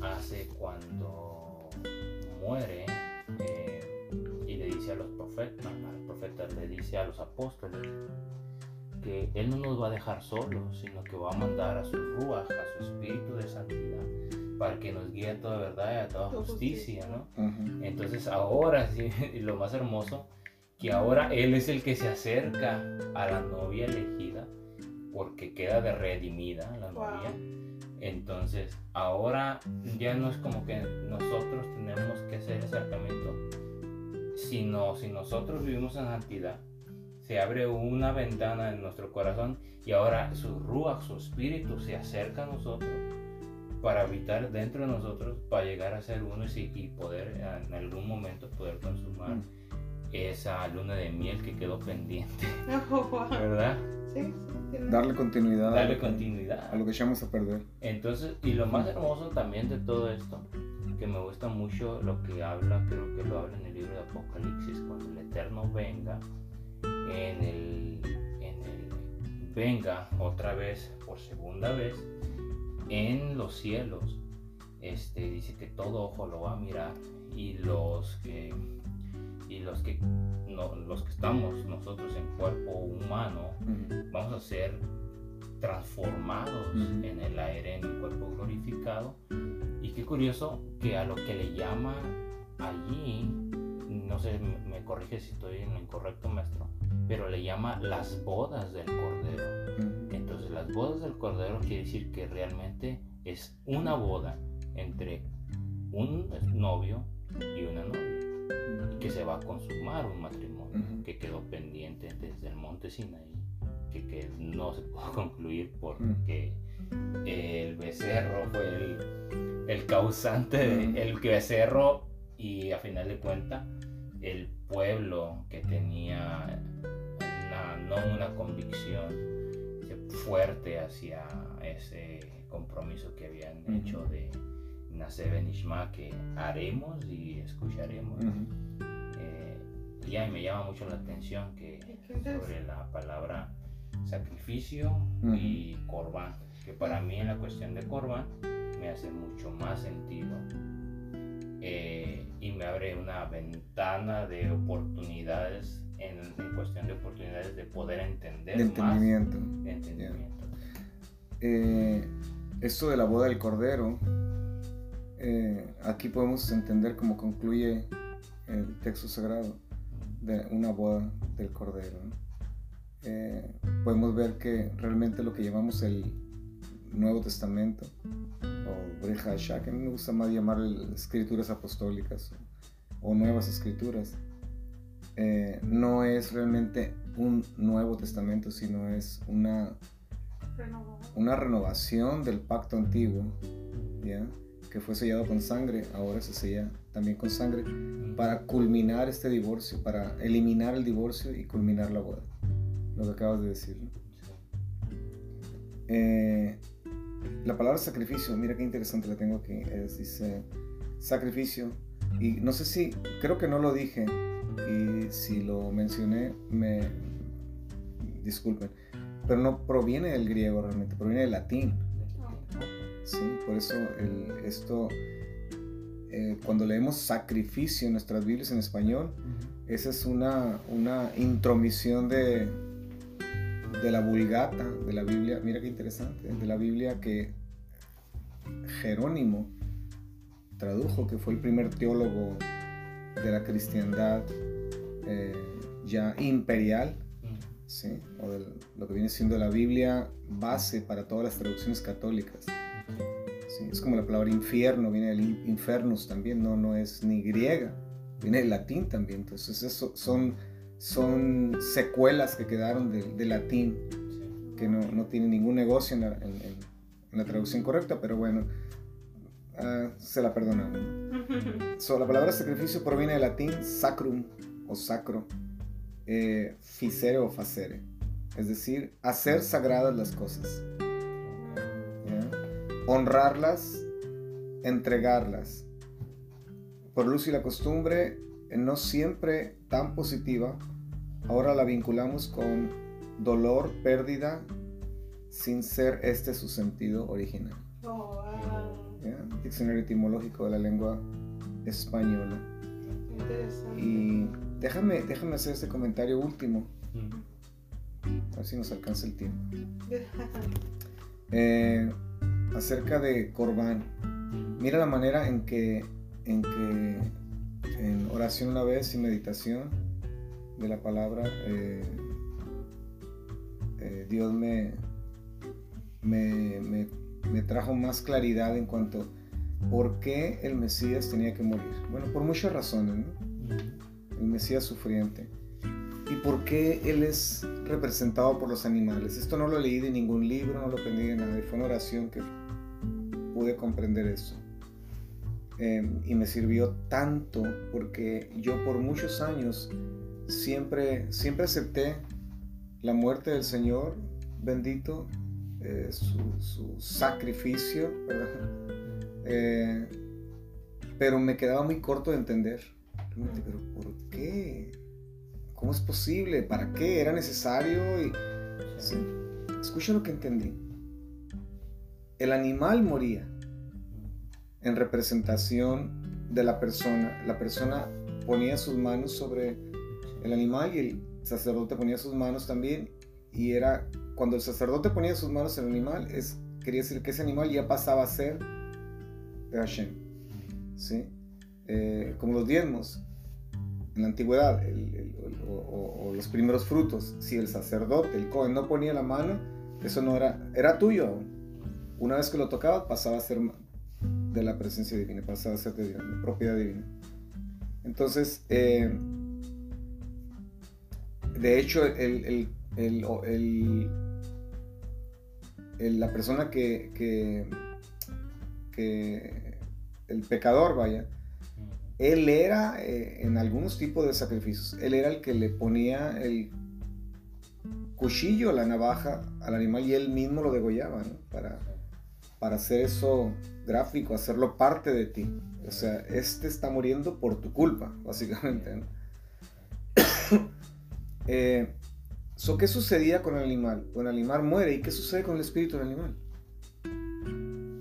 hace cuando muere eh, y le dice a los profetas, a los profetas le dice a los apóstoles que Él no nos va a dejar solos, sino que va a mandar a su Ruach, a su espíritu de santidad, para que nos guíe a toda verdad y a toda justicia, ¿no? Entonces ahora sí, lo más hermoso, que ahora Él es el que se acerca a la novia elegida, porque queda de redimida la novia. Entonces ahora ya no es como que nosotros tenemos que hacer el acercamiento, sino si nosotros vivimos en santidad, se abre una ventana en nuestro corazón y ahora su ruach, su espíritu se acerca a nosotros para habitar dentro de nosotros, para llegar a ser uno y, poder en algún momento poder consumar mm. esa luna de miel que quedó pendiente. Oh, ¿Verdad? Sí, Darle continuidad. Darle continuidad. A lo que echamos a perder. Entonces, y lo más hermoso también de todo esto, que me gusta mucho lo que habla, creo que lo habla en el libro de Apocalipsis, cuando el Eterno venga, en el, en el venga otra vez, por segunda vez, en los cielos. Este, dice que todo ojo lo va a mirar y los que y los que no, los que estamos nosotros en cuerpo humano vamos a ser transformados en el aire en un cuerpo glorificado. Y qué curioso que a lo que le llama allí no sé me corrige si estoy en lo incorrecto maestro pero le llama las bodas del cordero. Entonces las bodas del Cordero quiere decir que realmente es una boda entre un novio y una novia y que se va a consumar un matrimonio que quedó pendiente desde el monte Sinaí que, que no se pudo concluir porque el becerro fue el, el causante del becerro y a final de cuentas el pueblo que tenía no una convicción fuerte hacia ese compromiso que habían hecho de nacer en Ishma que haremos y escucharemos. Eh, y ahí me llama mucho la atención que sobre la palabra sacrificio y corbán, que para mí en la cuestión de corbán me hace mucho más sentido eh, y me abre una ventana de oportunidades en, cuestión de oportunidades de poder entender de entendimiento. Más, entendimiento. Eh, esto de la boda del cordero, eh, aquí podemos entender cómo concluye el texto sagrado de una boda del cordero. Eh, podemos ver que realmente lo que llamamos el, Nuevo Testamento, o Breja Shak, a mí me gusta más llamar escrituras apostólicas o, nuevas escrituras, eh, no es realmente un Nuevo Testamento, sino es una, una renovación del pacto antiguo, ¿ya? Que fue sellado con sangre, ahora se sella también con sangre, para culminar este divorcio, para eliminar el divorcio y culminar la boda. Lo que acabas de decir. Eh, la palabra sacrificio, mira qué interesante la tengo aquí, es, dice sacrificio, y no sé si, creo que no lo dije, y si lo mencioné, me disculpen, pero no proviene del griego realmente, proviene del latín. ¿Sí? Por eso esto, eh, cuando leemos sacrificio en nuestras Biblias en español, esa es una, una intromisión de, de la vulgata de la Biblia, mira qué interesante, de la Biblia que Jerónimo tradujo, que fue el primer teólogo de la cristiandad eh, ya imperial, ¿sí? o de lo que viene siendo la Biblia base para todas las traducciones católicas. Es como la palabra infierno, viene del infernus también, no, no es ni griega, viene del latín también. Entonces, eso son, son secuelas que quedaron del latín, que no, no tienen ningún negocio en la, traducción correcta, pero bueno, ah, se la perdonamos. la palabra sacrificio proviene del latín sacrum o sacro, eh, ficere o facere, es decir, hacer sagradas las cosas honrarlas, entregarlas. Por luz y la costumbre, no siempre tan positiva, ahora la vinculamos con dolor, pérdida, sin ser este su sentido original. Oh, Diccionario etimológico de la lengua española. Y déjame, déjame hacer este comentario último. A ver si nos alcanza el tiempo. Eh, acerca de Corbán. Mira la manera en que, en que en oración una vez y meditación de la palabra, eh, eh, Dios me, me, me, trajo más claridad en cuanto a por qué el Mesías tenía que morir. Bueno, por muchas razones, El Mesías sufriente. ¿Y por qué Él es representado por los animales? Esto no lo leí de ningún libro, no lo aprendí de nada, fue una oración que pude comprender eso. Em, y me sirvió tanto porque yo por muchos años siempre, siempre acepté la muerte del Señor, bendito, eh, su, sacrificio, eh, pero me quedaba muy corto de entender. Pero ¿por qué? ¿Cómo es posible? ¿Para qué? ¿Era necesario? Y, Escucha lo que entendí el animal moría en representación de la persona. La persona ponía sus manos sobre el animal y el sacerdote ponía sus manos también. Y era cuando el sacerdote ponía sus manos en el animal, es, quería decir que ese animal ya pasaba a ser de Hashem. ¿sí? Eh, como los diezmos en la antigüedad o, los primeros frutos. Si el sacerdote, el Cohen, no ponía la mano, eso no era, era tuyo una vez que lo tocaba pasaba a ser de la presencia divina, pasaba a ser de, propiedad divina. Entonces, eh, de hecho, el, la persona que, que, el pecador, vaya, él era eh, en algunos tipos de sacrificios, él era el que le ponía el cuchillo, la navaja al animal y él mismo lo degollaba, ¿no? Para, para hacer eso gráfico, hacerlo parte de ti. O sea, este está muriendo por tu culpa, básicamente. Eh, ¿Qué sucedía con el animal? Con el animal muere. ¿Y qué sucede con el espíritu del animal?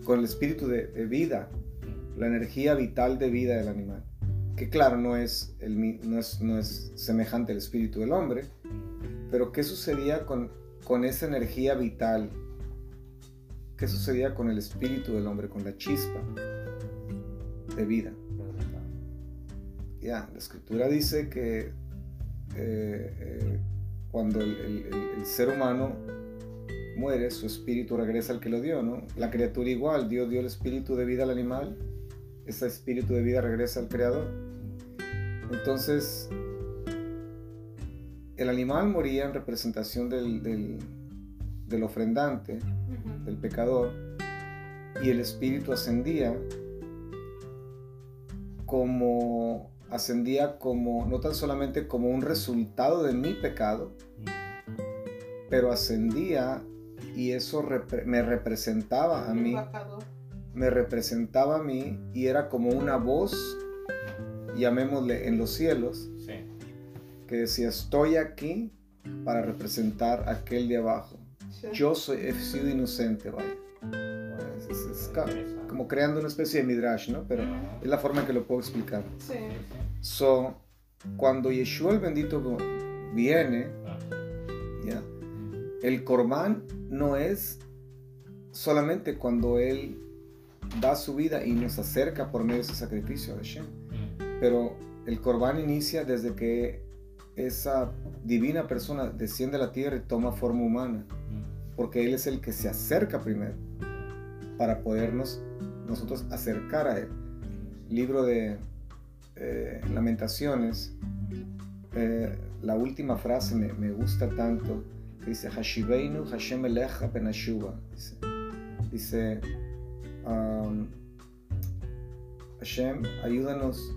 Con el espíritu de, vida, la energía vital de vida del animal. Que claro, no es, no es, no es semejante al espíritu del hombre, pero ¿qué sucedía con, con esa energía vital qué sucedía con el espíritu del hombre, con la chispa de vida. Ya, la escritura dice que eh, eh, cuando el, ser humano muere, su espíritu regresa al que lo dio, ¿no? La criatura igual, Dios dio el espíritu de vida al animal, ese espíritu de vida regresa al creador. Entonces, el animal moría en representación del, del, del ofrendante, del pecador, y el espíritu ascendía como ascendía como no tan solamente como un resultado de mi pecado, pero ascendía y eso me representaba a mí. Me representaba a mí y era como una voz, llamémosle en los cielos, que decía, estoy aquí para representar a aquel de abajo. Yo soy, he sido inocente, vaya. Es, como creando una especie de midrash, ¿no? Pero es la forma en que lo puedo explicar. Sí. So, cuando Yeshua el bendito viene, ¿ya? el corbán no es solamente cuando Él da su vida y nos acerca por medio de ese sacrificio a Hashem, pero el corbán inicia desde que esa divina persona desciende a la tierra y toma forma humana, porque Él es el que se acerca primero para podernos nosotros acercar a Él. Libro de eh, Lamentaciones, eh, la última frase me, me, gusta tanto, que dice, Hashibeinu Hashem Elecha Benashuba. Dice, dice um, Hashem, ayúdanos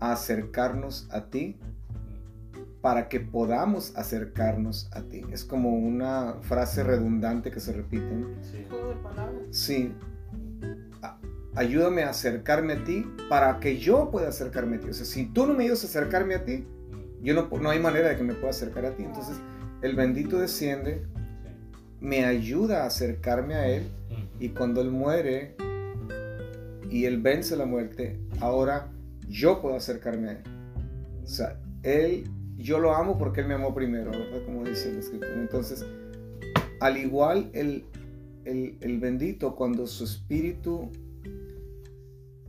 a acercarnos a ti para que podamos acercarnos a ti. Es como una frase redundante que se repite. Sí. Sí, ayúdame a acercarme a ti para que yo pueda acercarme a ti. O sea, si tú no me ayudas a acercarme a ti, yo no, no hay manera de que me pueda acercar a ti. Entonces, el bendito desciende, me ayuda a acercarme a Él y cuando Él muere y Él vence la muerte, ahora yo puedo acercarme a Él. O sea, Él, yo lo amo porque Él me amó primero, ¿verdad? Como dice el escritor. Entonces, al igual el, el, el bendito, cuando su espíritu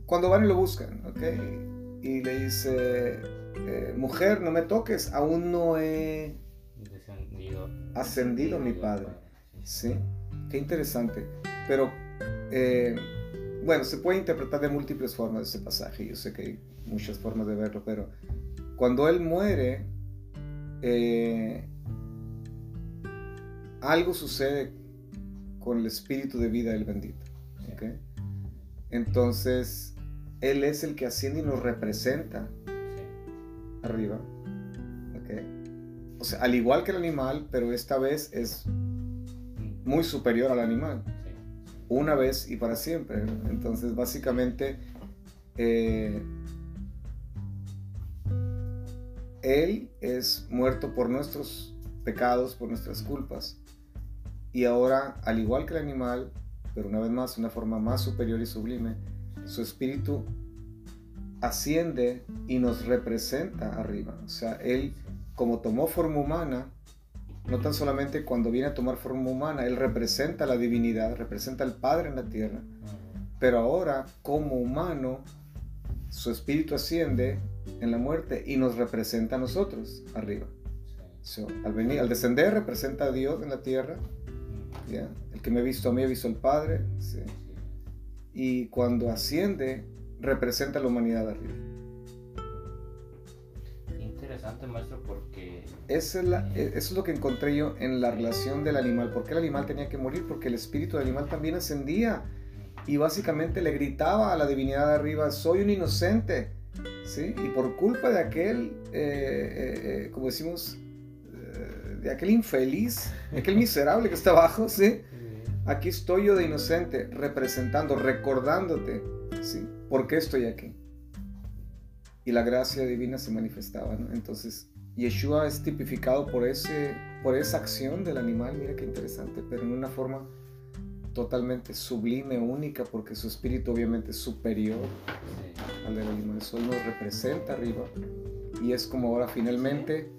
cuando van y lo buscan, ¿ok? Y le dice, eh, mujer, no me toques, aún no he ascendido mi padre. ¿Sí? Qué interesante. Pero, eh, bueno, se puede interpretar de múltiples formas ese pasaje. Yo sé que hay muchas formas de verlo, pero cuando él muere, eh, algo sucede con el espíritu de vida del bendito. ¿okay? Entonces, él es el que asciende y nos representa arriba. O sea, al igual que el animal, pero esta vez es muy superior al animal. Una vez y para siempre. Entonces, básicamente, eh, Él es muerto por nuestros pecados, por nuestras culpas. Y ahora, al igual que el animal, pero una vez más, una forma más superior y sublime, su espíritu asciende y nos representa arriba. O sea, Él, como tomó forma humana, no tan solamente cuando viene a tomar forma humana, Él representa la divinidad, representa al Padre en la tierra, pero ahora, como humano, su espíritu asciende en la muerte y nos representa a nosotros arriba. al, venir, al descender representa a Dios en la tierra. El que me ha visto a mí ha visto al Padre y cuando asciende representa la humanidad arriba. Interesante, maestro, porque... Es, e, eso es lo que encontré yo en la relación del animal. ¿Por qué el animal tenía que morir? Porque el espíritu del animal también ascendía y básicamente le gritaba a la divinidad de arriba, soy un inocente. ¿Sí? Y por culpa de aquel, eh, eh, eh, como decimos, de aquel infeliz, de aquel miserable que está abajo, ¿sí? Aquí estoy yo de inocente, representando, recordándote, ¿sí? ¿Por qué estoy aquí? Y la gracia divina se manifestaba, ¿no? Entonces, Yeshua es tipificado por, ese, por esa acción del animal, mira qué interesante, pero en una forma totalmente sublime, única, porque su espíritu obviamente es superior al del animal. Eso nos representa arriba. Y es como ahora finalmente,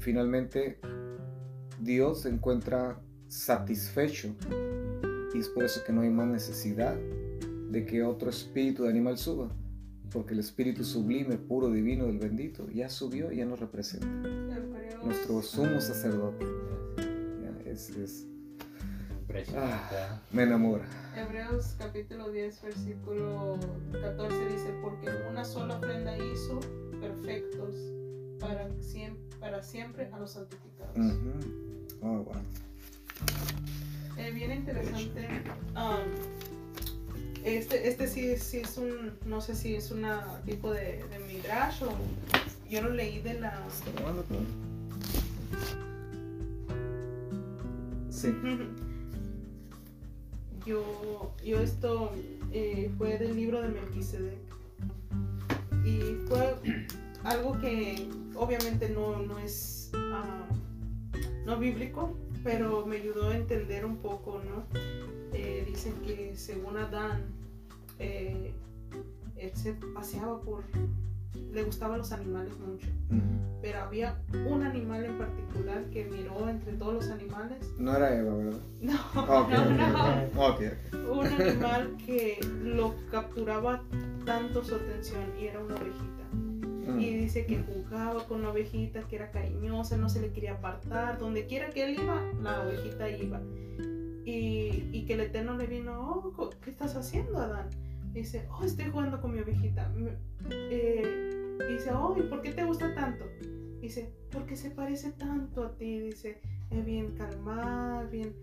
finalmente Dios se encuentra satisfecho y es por eso que no hay más necesidad de que otro espíritu de animal suba, porque el espíritu sublime, puro, divino del bendito ya subió y ya nos representa. Nuestro sumo sacerdote. es, Impresionante. Ah, me enamora. Hebreos capítulo 10, versículo 14 dice, porque una sola ofrenda hizo perfectos para siempre, para siempre a los santificados. Ujú. Oh, wow. Eh, bien interesante. um, este, este sí, sí es un, no sé si es un tipo de, de midrash o yo lo leí de la... Sí. Yo, yo esto eh, fue del libro de Melquisedec y fue algo que obviamente no, no es ah, no bíblico, pero me ayudó a entender un poco, ¿no? Eh, dicen que según Adán, eh, él se paseaba por, le gustaban los animales mucho, pero había un animal en particular que miró entre todos los animales. No era Eva, ¿verdad? No, Ok, no, no. ok. ok. Un animal que lo capturaba tanto su atención y era una ovejita. Mm. Y dice que jugaba con la ovejita, que era cariñosa, no se le quería apartar. Donde quiera que él iba, la ovejita iba. Y, y que el Eterno le vino, oh, ¿qué estás haciendo, Adán? Dice, oh, estoy jugando con mi ovejita. Eh, dice, oh, ¿y por qué te gusta tanto? Dice, porque se parece tanto a ti. Dice, es bien calmada, bien,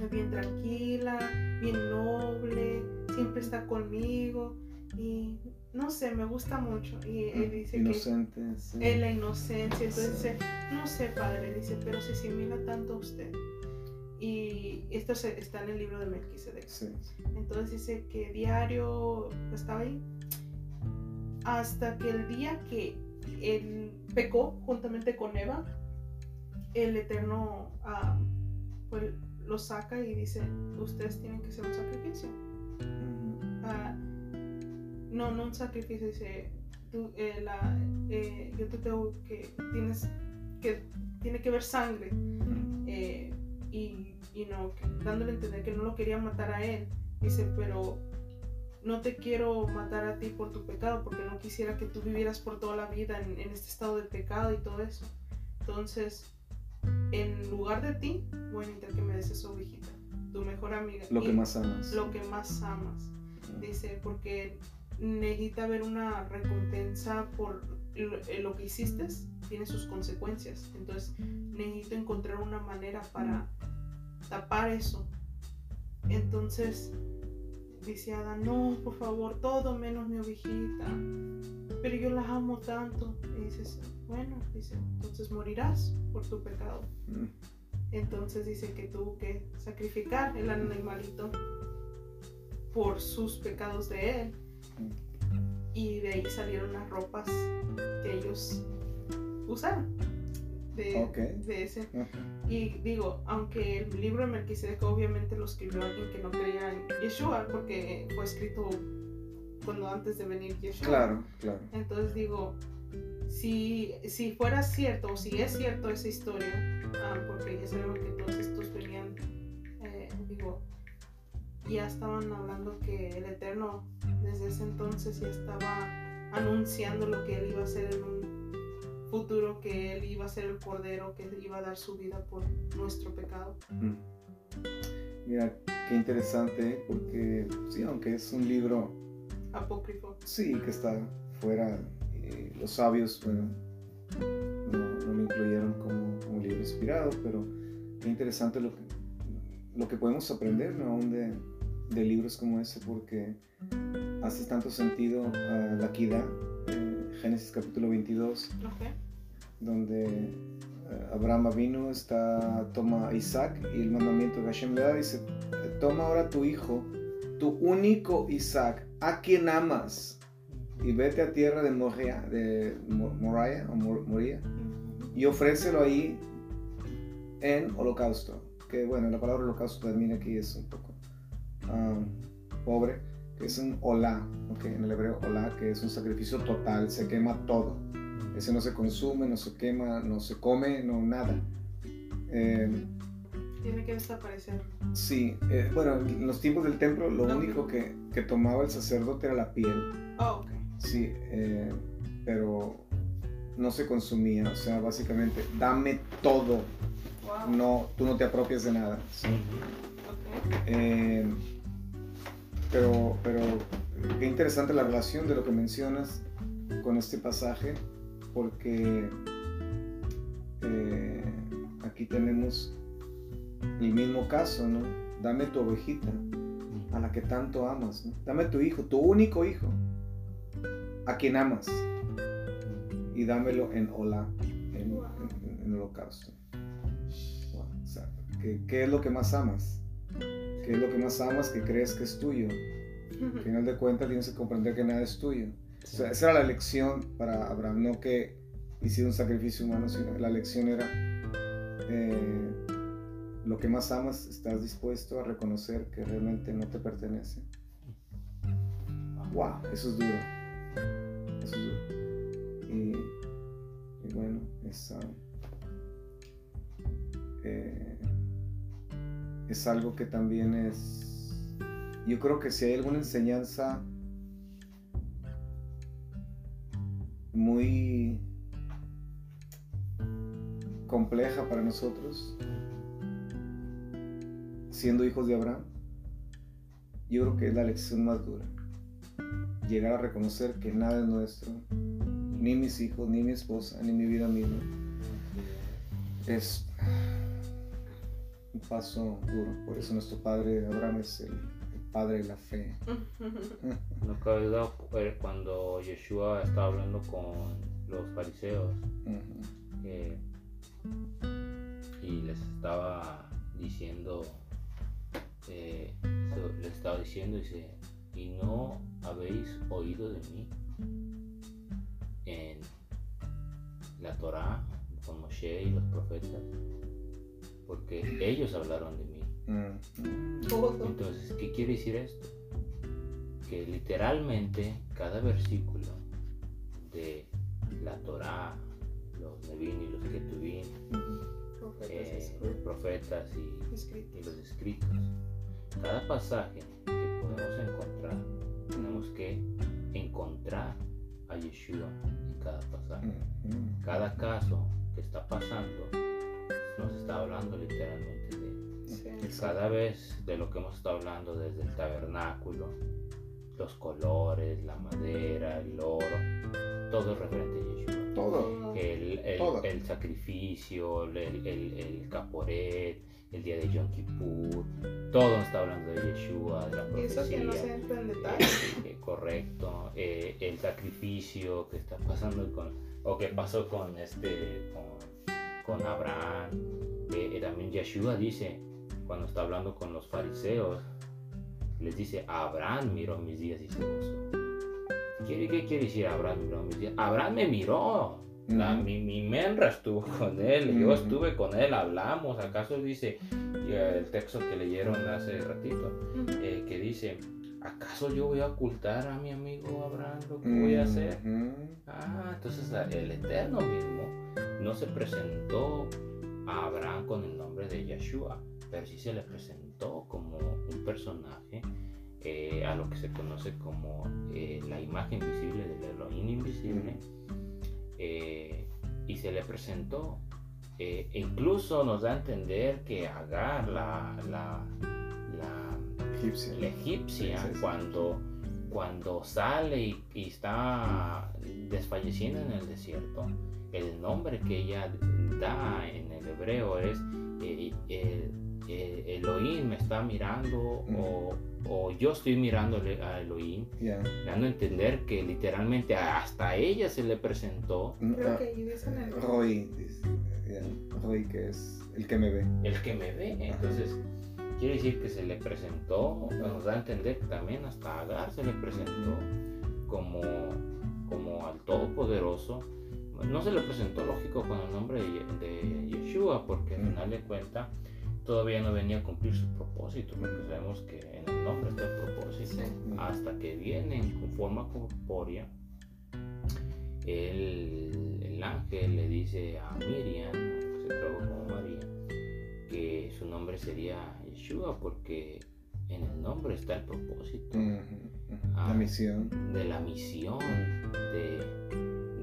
es bien tranquila, bien noble, siempre está conmigo. Y no sé, me gusta mucho. Y él dice que Inocente, sí. en la inocencia. Entonces Sí. dice, no sé, padre, dice, pero se asimila tanto a usted. Y esto se- está en el libro de Melquisedec. Sí. Entonces dice que diario estaba ahí. Hasta que el día que él pecó juntamente con Eva, el Eterno ah, pues, lo saca y dice, ustedes tienen que ser un sacrificio. Ah, no, no un sacrificio, dice, tú, eh, la, eh, yo te tengo que, tienes que, tiene que ver sangre. Eh, y, y no, que- dándole a entender que no lo quería matar a él. Dice, pero no te quiero matar a ti por tu pecado, porque no quisiera que tú vivieras por toda la vida en, en este estado de pecado y todo eso. Entonces, en lugar de ti, voy a necesitar que me des esa ovejita, tu mejor amiga. Lo que más amas. lo que más amas. Dice, porque necesita haber una recompensa por lo, eh, lo que hiciste, tiene sus consecuencias. Entonces, necesito encontrar una manera para tapar eso. Entonces, dice Adán, no, por favor, todo menos mi ovejita. Pero yo la amo tanto. Y dices, bueno, dice, entonces morirás por tu pecado. Mm. Entonces dice que tuvo que sacrificar el animalito por sus pecados de él. Y de ahí salieron las ropas que ellos usaron. De, ese. Y digo, aunque el libro de Melquisedec obviamente lo escribió alguien que no creía en Yeshua, porque fue escrito cuando antes de venir Yeshua. Claro, claro. Entonces digo, si, si fuera cierto o si es cierto esa historia, ah, porque ya sabemos que todos estos venían, eh, digo, ya estaban hablando que el Eterno desde ese entonces ya estaba anunciando lo que él iba a hacer en un futuro, que él iba a ser el Cordero, que iba a dar su vida por nuestro pecado. Mira, qué interesante, porque sí, aunque es un libro, Apócrifo. sí, que está fuera, eh, los sabios, bueno, no, no lo incluyeron como un libro inspirado, pero qué interesante lo que, lo que podemos aprender, ¿no? Aún de, de libros como ese, porque hace tanto sentido a la equidad, eh, Génesis capítulo 22, Ok. Donde eh, Abraham vino, está, toma Isaac y el mandamiento que Hashem le da dice, toma ahora tu hijo, tu único Isaac, a quien amas, y vete a tierra de Moria, de Moriah, o Mor- Moría, y ofrécelo ahí en holocausto. Que bueno, la palabra holocausto también aquí es un poco ah, pobre, que es un olá, ok, en el hebreo olá, que es un sacrificio total, se quema todo. Ese no se consume, no se quema, no se come, no nada. Eh, Tiene que desaparecer. sí, eh, bueno, en los tiempos del templo lo único que, que tomaba el sacerdote era la piel, Oh, ok. sí, eh, pero no se consumía, o sea, básicamente, dame todo, Wow. no, tú no te apropias de nada. Ujú. Ok. Eh, pero, pero qué interesante la relación de lo que mencionas con este pasaje, porque eh, aquí tenemos el mismo caso, ¿no? Dame tu ovejita, a la que tanto amas. Dame tu hijo, tu único hijo, a quien amas, y dámelo en hola, en, holocausto. ¿qué, qué es lo que más amas? ¿Qué es lo que más amas que crees que es tuyo? Al final de cuentas tienes que comprender que nada es tuyo. Esa era la lección para Abraham, no que hiciera un sacrificio humano, sino la lección era eh, lo que más amas, estás dispuesto a reconocer que realmente no te pertenece. Wow, eso es duro. Eso es duro. Y, bueno, es, ah, eh, es algo que también es... Yo creo que si hay alguna enseñanza muy compleja para nosotros, siendo hijos de Abraham, yo creo que es la lección más dura. Llegar a reconocer que nada es nuestro, ni mis hijos, ni mi esposa, ni mi vida misma. Es un paso duro. Por eso nuestro padre Abraham es el, padre de la fe. No cabe duda cuando Yeshua estaba hablando con los fariseos eh, y les estaba diciendo, eh, les estaba diciendo, dice, y no habéis oído de mí en la Torá con Moshe y los profetas, porque ellos hablaron de mí. Mm. Todo. Entonces, ¿qué quiere decir esto? Que literalmente cada versículo de la Torá, los Nevin y los Ketuvim, eh, los profetas y, y escritos. los escritos, cada pasaje que podemos encontrar, tenemos que encontrar a Yeshua en cada pasaje. Ujú. Cada caso que está pasando nos está hablando literalmente de él. Sí. Cada vez de lo que hemos estado hablando desde el tabernáculo, los colores, la madera, el oro, todo es referente a Yeshua. Todo. El, el- Todo. el sacrificio, el, el, el caporet, el día de Yom Kippur, todo está hablando de Yeshua, de la Y eso que no se profecía. entra en Eh, detalle. eh, correcto, eh, el sacrificio que está pasando con, o que pasó con este, con, con Abraham. Eh, eh, también Yeshua dice, cuando está hablando con los fariseos, les dice, Abraham miró mis días y se gozó. ¿Qué, qué quiere decir Abraham miró mis días? Abraham me miró. La- Ujú. mi, mi menra estuvo con él, yo Ujú. estuve con él, hablamos. ¿Acaso dice el texto que leyeron hace ratito? eh, que dice, ¿acaso yo voy a ocultar a mi amigo Abraham lo que voy a hacer? Ujú. Ah, entonces el Eterno mismo no se presentó a Abraham con el nombre de Yeshua, pero sí se le presentó como un personaje eh, a lo que se conoce como eh, la imagen visible del Elohim invisible. eh, y se le presentó. e incluso nos da a entender que Agar, la, la, la, Egipcia. la egipcia Sí, sí, sí. cuando cuando sale y, y está desfalleciendo en el desierto el nombre que ella da en el hebreo es eh, eh, eh, Elohim me está mirando o, o yo estoy mirando a Elohim Ya. dando a entender que literalmente hasta ella se le presentó Creo Ah, que. Roy, dice, ya, Roy, que es el que me ve. el que me ve entonces quiere decir que se le presentó nos da a entender que también hasta Agar se le presentó como, como al Todopoderoso. No se le presentó, lógico, con el nombre de, de Yeshua, porque al Mm. final de cuentas todavía no venía a cumplir su propósito, porque sabemos que en el nombre está el propósito. Sí. Hasta que viene en forma corpórea, el, el ángel le dice a Miriam, que se tradujo como María, que su nombre sería Yeshua, porque en el nombre está el propósito ujú. Ah. La misión. de la misión, de,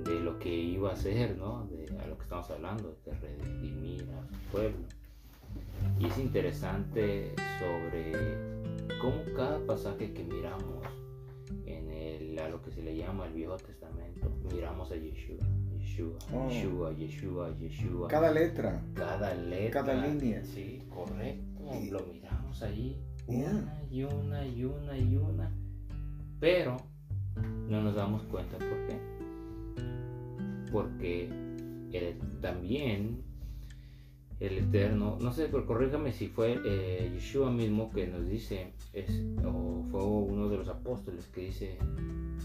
de lo que iba a hacer, ¿no? De a lo que estamos hablando, de redimir a su pueblo. Y es interesante sobre cómo cada pasaje que miramos en el, a lo que se le llama el Viejo Testamento, miramos a Yeshua. Yeshua, Oh. Yeshua, Yeshua, Yeshua. Cada letra. Cada letra. Cada línea. Sí, correcto. Y- Lo miramos Yeah. una y una y una y una. Pero no nos damos cuenta por qué. Porque el- también el Eterno, no sé, pero corrígame si fue eh, Yeshua mismo que nos dice, es, o fue uno de los apóstoles que dice,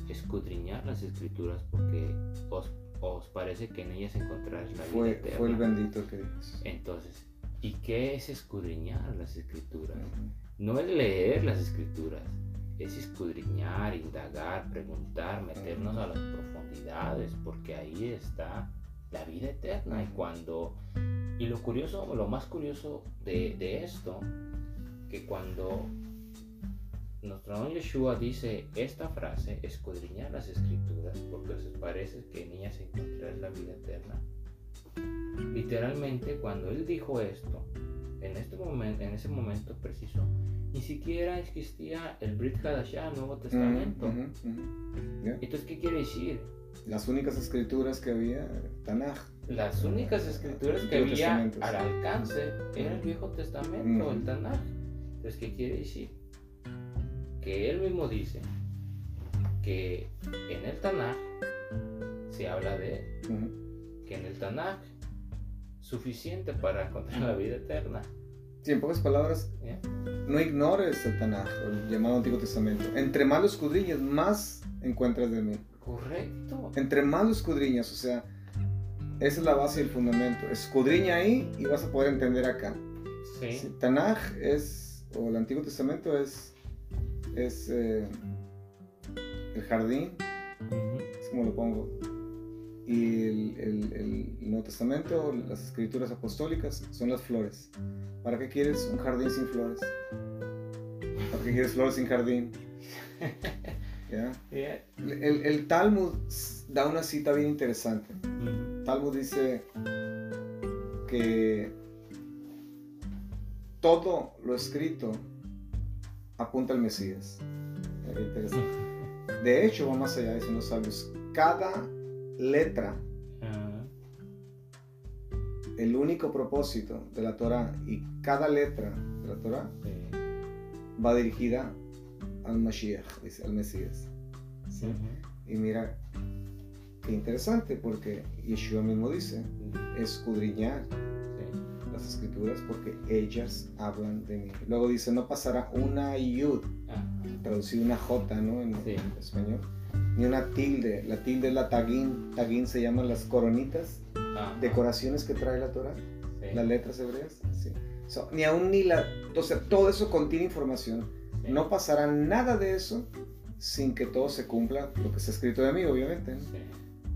escudriñar las escrituras porque os, os parece que en ellas encontraréis la vida eterna. fue el bendito que. Entonces, ¿y qué es escudriñar las escrituras? No es leer las escrituras, es escudriñar, indagar, preguntar, meternos a las profundidades, porque ahí está la vida eterna. Y cuando, y lo curioso, lo más curioso de, de esto, que cuando nuestro don Yeshua dice esta frase, escudriñar las escrituras, porque os parece que en ellas encontrarás la vida eterna. Literalmente, cuando él dijo esto, en este momento, en ese momento preciso, ni siquiera existía el Brit Hadashah, el Nuevo Testamento. Ya. Entonces, ¿qué quiere decir? Las únicas escrituras que había, Tanaj. Las únicas escrituras que había al alcance era el Viejo Testamento, Ujú. el Tanaj. Entonces, ¿qué quiere decir? Que él mismo dice que en el Tanaj se habla de él, que en el Tanaj suficiente para encontrar la vida eterna. Sí, en pocas palabras, no ignores el Tanaj, el llamado Antiguo Testamento. Entre más lo escudriñas, más encuentras de mí. Correcto. Entre más lo escudriñas, o sea, esa es la base y el fundamento. Escudriña ahí y vas a poder entender acá. Sí. Sí, Tanaj es, o el Antiguo Testamento es, es eh, el jardín, es como lo pongo. Y el, el- el Nuevo Testamento, las escrituras apostólicas, son las flores. ¿Para qué quieres un jardín sin flores? ¿Para qué quieres flores sin jardín? ¿Ya? El, el Talmud da una cita bien interesante. Talmud dice que todo lo escrito apunta al Mesías. De hecho, va más allá, dicen los sabios. Cada letra, el único propósito de la Torah y cada letra de la Torah va dirigida al Mashiach, dice, al Mesías. Y mira, qué interesante, porque Yeshua mismo dice, escudriñar Sí. las escrituras porque ellas hablan de mí. Luego dice, no pasará una yud, Ajá. traducido una j, ¿no? En Sí. español. Ni una tilde. La tilde es la tagín. Tagín se llaman las coronitas, decoraciones que trae la Torah, Sí. las letras hebreas. Sí. So, ni aún ni la... O sea, todo eso contiene información. No pasará nada de eso sin que todo se cumpla lo que está escrito de mí, obviamente. ¿no?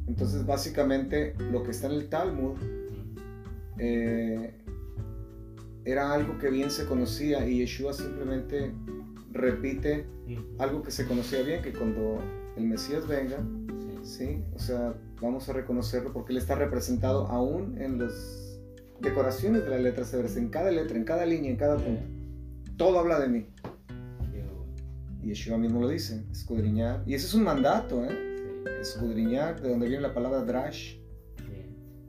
Entonces, básicamente, lo que está en el Talmud eh, era algo que bien se conocía y Yeshua simplemente repite algo que se conocía bien, que cuando el Mesías venga, Sí. o sea, vamos a reconocerlo porque él está representado aún en las decoraciones de las letras hebreas, en cada letra, en cada línea, en cada punto. Todo habla de mí. Y Yeshua mismo lo dice, escudriñar. Y ese es un mandato, ¿eh? Escudriñar, de donde viene la palabra drash,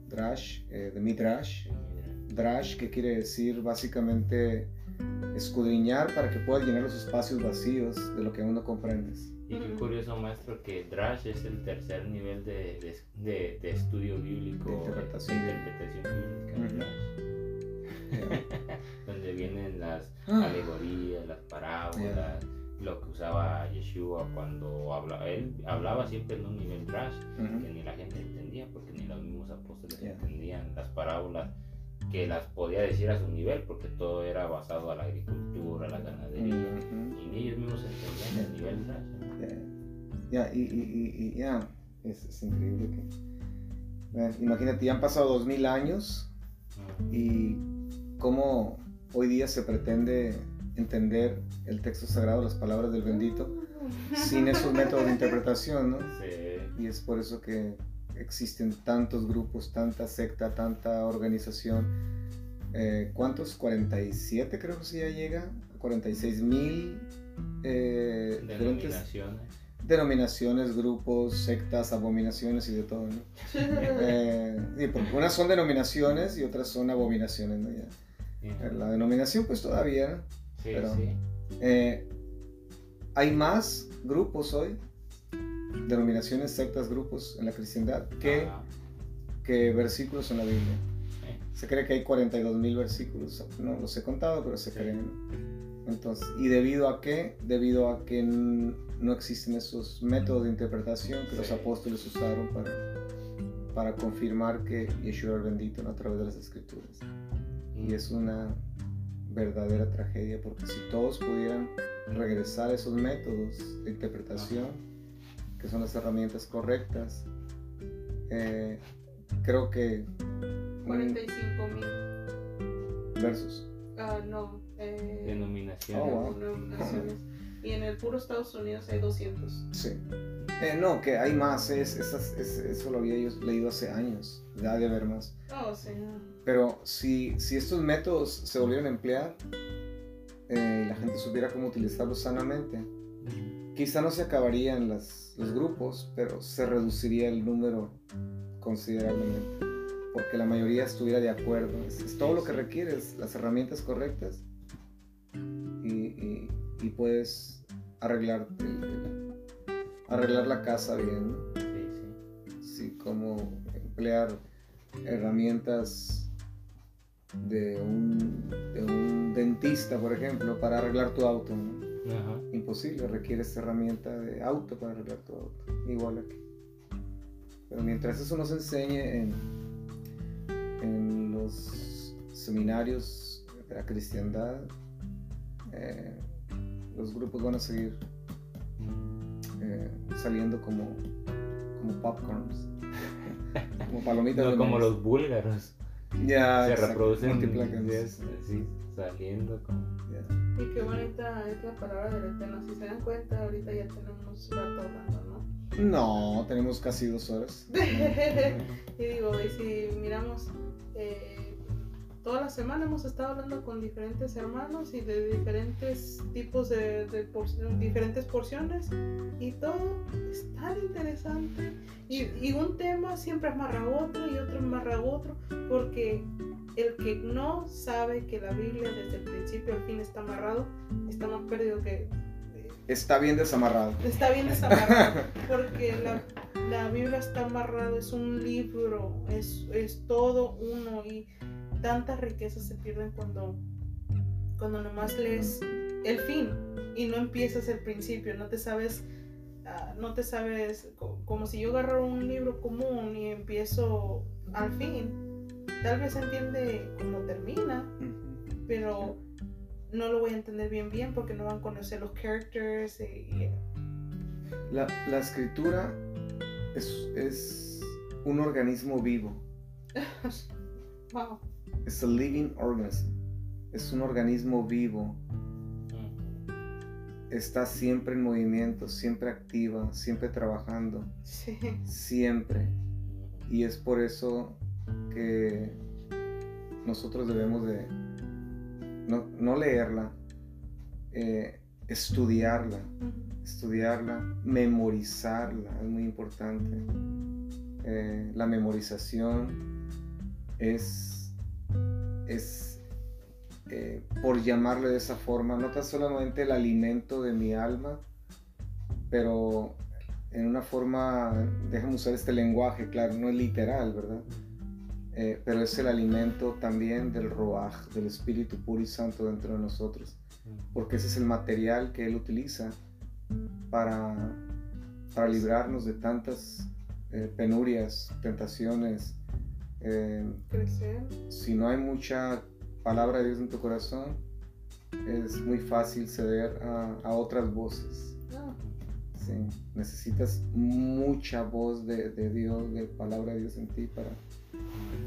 drash, eh, de midrash. Drash, que quiere decir básicamente escudriñar para que puedas llenar los espacios vacíos de lo que aún no comprendes. Y qué curioso, maestro, que Drash es el tercer nivel de, de, de- de estudio bíblico, De interpretación. interpretación bíblica, Ujú. Drash, donde vienen las Ah. alegorías, las parábolas, lo que usaba Yeshua cuando habla, él hablaba siempre en un nivel Drash, que Ujú. ni la gente entendía, porque ni los mismos apóstoles Ya. entendían las parábolas que las podía decir a su nivel, porque todo era basado a la agricultura, a la ganadería, Ujú. y ni ellos mismos entendían el nivel Drash. ¿no? Ya, y, y- y- y ya, es, es increíble que... imagínate, ya han pasado dos mil años Ujú. y cómo hoy día se pretende entender el texto sagrado, las palabras del bendito, sin esos métodos de interpretación, ¿no? Sí. Y es por eso que existen tantos grupos, tanta secta, tanta organización eh, ¿cuántos? 47 creo que sí ya llega, 46 mil eh, diferentes Denominaciones. denominaciones, grupos, sectas, abominaciones y de todo, ¿no? Eh, sí, porque unas son denominaciones y otras son abominaciones, ¿no? Ya. La denominación pues todavía, Sí, pero- sí. eh, hay más grupos hoy, denominaciones, sectas, grupos en la cristiandad que, que versículos en la Biblia. Se cree que hay 42 mil versículos, no los he contado, pero se creen. Entonces, ¿y debido a qué? Debido a que no existen esos métodos de interpretación que los apóstoles usaron para, para confirmar que Yeshua era bendito a través de las escrituras. Y es una verdadera tragedia porque si todos pudieran regresar a esos métodos de interpretación, que son las herramientas correctas, eh, creo que... mm, 45 mil. versos. Ah, no. Eh, Denominaciones. Oh, wow. denominaciones. Y en el puro Estados Unidos hay 200. Sí. Eh, no, que hay más, es, eso lo había yo leído hace años, ya de haber más. Oh, sí. Pero si, si estos métodos se volvieran a emplear eh, y la gente supiera cómo utilizarlos sanamente, quizá no se acabarían las, los grupos, pero se reduciría el número considerablemente. Porque la mayoría estuviera de acuerdo. Es, es todo lo que requieres, las herramientas correctas y, y- y puedes arreglar, el- el- arreglar la casa bien. ¿no? Sí, sí. Sí, como emplear herramientas de un, de un dentista, por ejemplo, para arreglar tu auto. ¿no? Ajá. Imposible, requieres herramienta de auto para arreglar tu auto, igual aquí. Pero mientras eso nos enseñe en, en los seminarios de la cristiandad, eh, los grupos van a seguir eh, saliendo como, como popcorns, como palomitas No de como maíz. los búlgaros. Ya, se exacto, reproducen multiplacans. sí, sí, saliendo como. Ya. Y qué bonita es la palabra del Eterno. Si se dan cuenta, ahorita ya tenemos rato hablando, ¿no? No, tenemos casi dos horas. y digo, y si miramos, eh, toda la semana hemos estado hablando con diferentes hermanos y de diferentes tipos de, de por- diferentes porciones y todo es tan interesante. Y, y un tema siempre amarra otro y otro amarra otro porque el que no sabe que la Biblia desde el principio al fin está amarrado está más perdido que... Está bien desamarrado. Está bien desamarrado porque la, la Biblia está amarrado, es un libro, es, es todo uno y tantas riquezas se pierden cuando, cuando nomás lees el fin y no empiezas el principio, no te sabes, ah, no te sabes, co- como si yo agarrara un libro común y empiezo al fin, tal vez entiende cómo termina, pero no lo voy a entender bien bien porque no van a conocer los characters y La, la escritura es, es un organismo vivo. Wow. Es a living organism. Es un organismo vivo. Está siempre en movimiento, siempre activa, siempre trabajando. Sí. Siempre. Y es por eso que nosotros debemos de no, no leerla, eh, estudiarla, estudiarla, memorizarla, es muy importante. Eh, la memorización es, es eh, por llamarle de esa forma, no tan solamente el alimento de mi alma, pero en una forma, déjame usar este lenguaje, claro, no es literal, ¿verdad? Eh, pero es el alimento también del Roaj, del Espíritu puro y santo dentro de nosotros, porque ese es el material que Él utiliza para, para librarnos de tantas eh, penurias, tentaciones. Eh, Crecer. si no hay mucha palabra de Dios en tu corazón, es muy fácil ceder a, a otras voces. No. Sí, necesitas mucha voz de, de Dios, de palabra de Dios en ti para,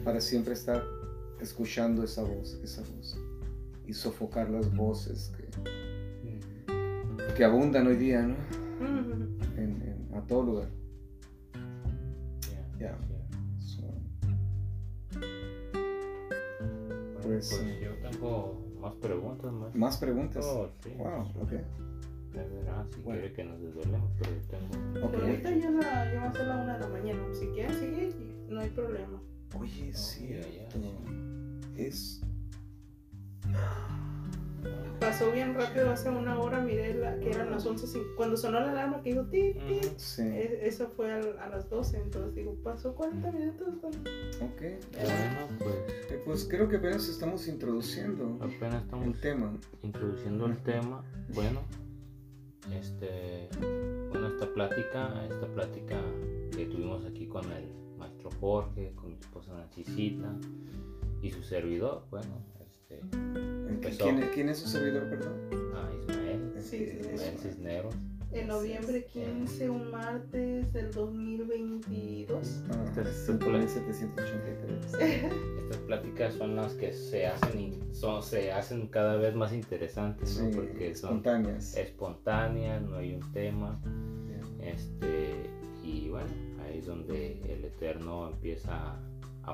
para siempre estar escuchando esa voz, esa voz y sofocar las voces que, que abundan hoy día, ¿no? Mm. En, en- a todo lugar. Ya. Pues, pues yo tengo más preguntas, más. ¿Más preguntas? Oh, sí. Wow, sí. ok. De verdad, si Bueno. quiere que nos desvelemos, pero yo tengo. Ok. Pero ahorita ya, la, ya va a ser la una de la mañana. Si quieren seguir, no hay problema. Oye, es Oh, ya, ya, cierto. Es. Pasó bien rápido hace una hora, miré la, que eran las 11. cin- Cuando sonó la alarma que dijo ti. Sí. e- eso fue a, las 12. Entonces digo, pasó 40 minutos. Ok. Bueno, pues Eh, Pues creo que apenas estamos introduciendo apenas estamos el tema. introduciendo el tema. Bueno, este, bueno, esta plática, esta plática que tuvimos aquí con el maestro Jorge, con mi esposa Nancycita y su servidor, bueno, Empezó. ¿Quién, quién es su servidor, perdón? a Ismael, Sí, sí, Ismael Cisneros. En noviembre 15, un martes del 2022. Ah, Este es- 5783. Estas pláticas son las que se hacen y son, se hacen cada vez más interesantes, ¿no? Sí, porque son espontáneas. espontáneas, no hay un tema. Este, y bueno, ahí es donde el Eterno empieza a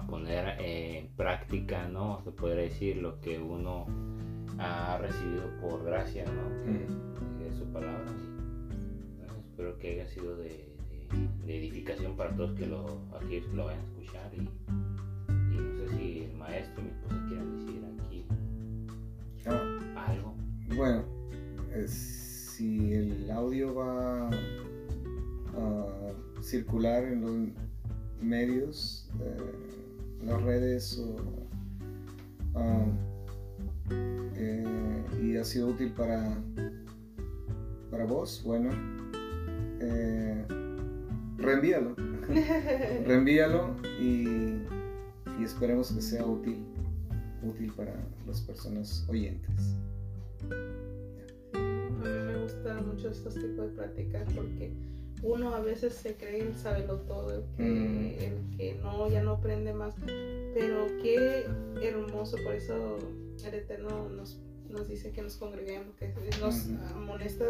poner en práctica, ¿no? Se podría decir lo que uno ha recibido por gracia, ¿no? Mm. De su palabra. Espero que haya sido de, de- de edificación para todos que lo, aquellos que lo vayan a escuchar. Y, y no sé si el maestro y mi esposa quieran decir aquí Ah, algo. bueno, eh, si el audio va a circular en los medios, eh, las redes o, ah, eh, y ha sido útil para, para vos, bueno, eh, reenvíalo. reenvíalo y, y esperemos que sea útil, útil para las personas oyentes. A mí me gustan mucho estos tipos de pláticas porque uno a veces se cree el saberlo todo, el que, Mm. el que no, ya no aprende más. Pero qué hermoso, por eso el Eterno nos, nos dice que nos congreguemos, que nos amonesta,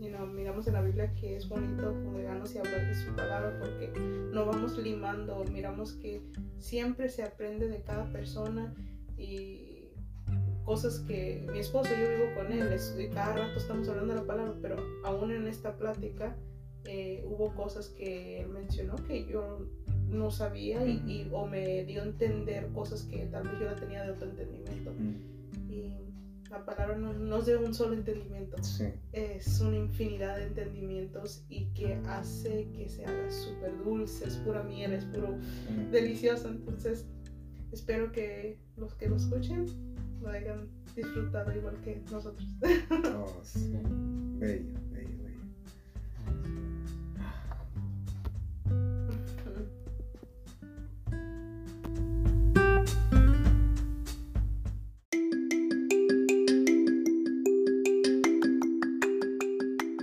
you know, miramos en la Biblia que es bonito congregarnos y hablar de su palabra porque no vamos limando, miramos que siempre se aprende de cada persona y cosas que mi esposo, yo vivo con él, es- y cada rato estamos hablando de la palabra, pero aún en esta plática eh, hubo cosas que él mencionó que yo no sabía y, y- o me dio a entender cosas que tal vez yo la tenía de otro entendimiento. Y la palabra no, no es de un solo entendimiento, Sí. es una infinidad de entendimientos y que hace que se haga súper dulce, es pura miel, es puro delicioso. Entonces, espero que los que lo escuchen lo hayan disfrutado igual que nosotros. Oh, sí. Bello.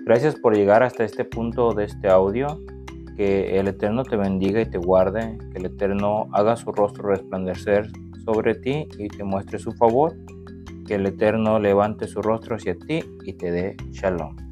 Gracias por llegar hasta este punto de este audio. Que el Eterno te bendiga y te guarde. Que el Eterno haga su rostro resplandecer sobre ti y te muestre su favor. Que el Eterno levante su rostro hacia ti y te dé shalom.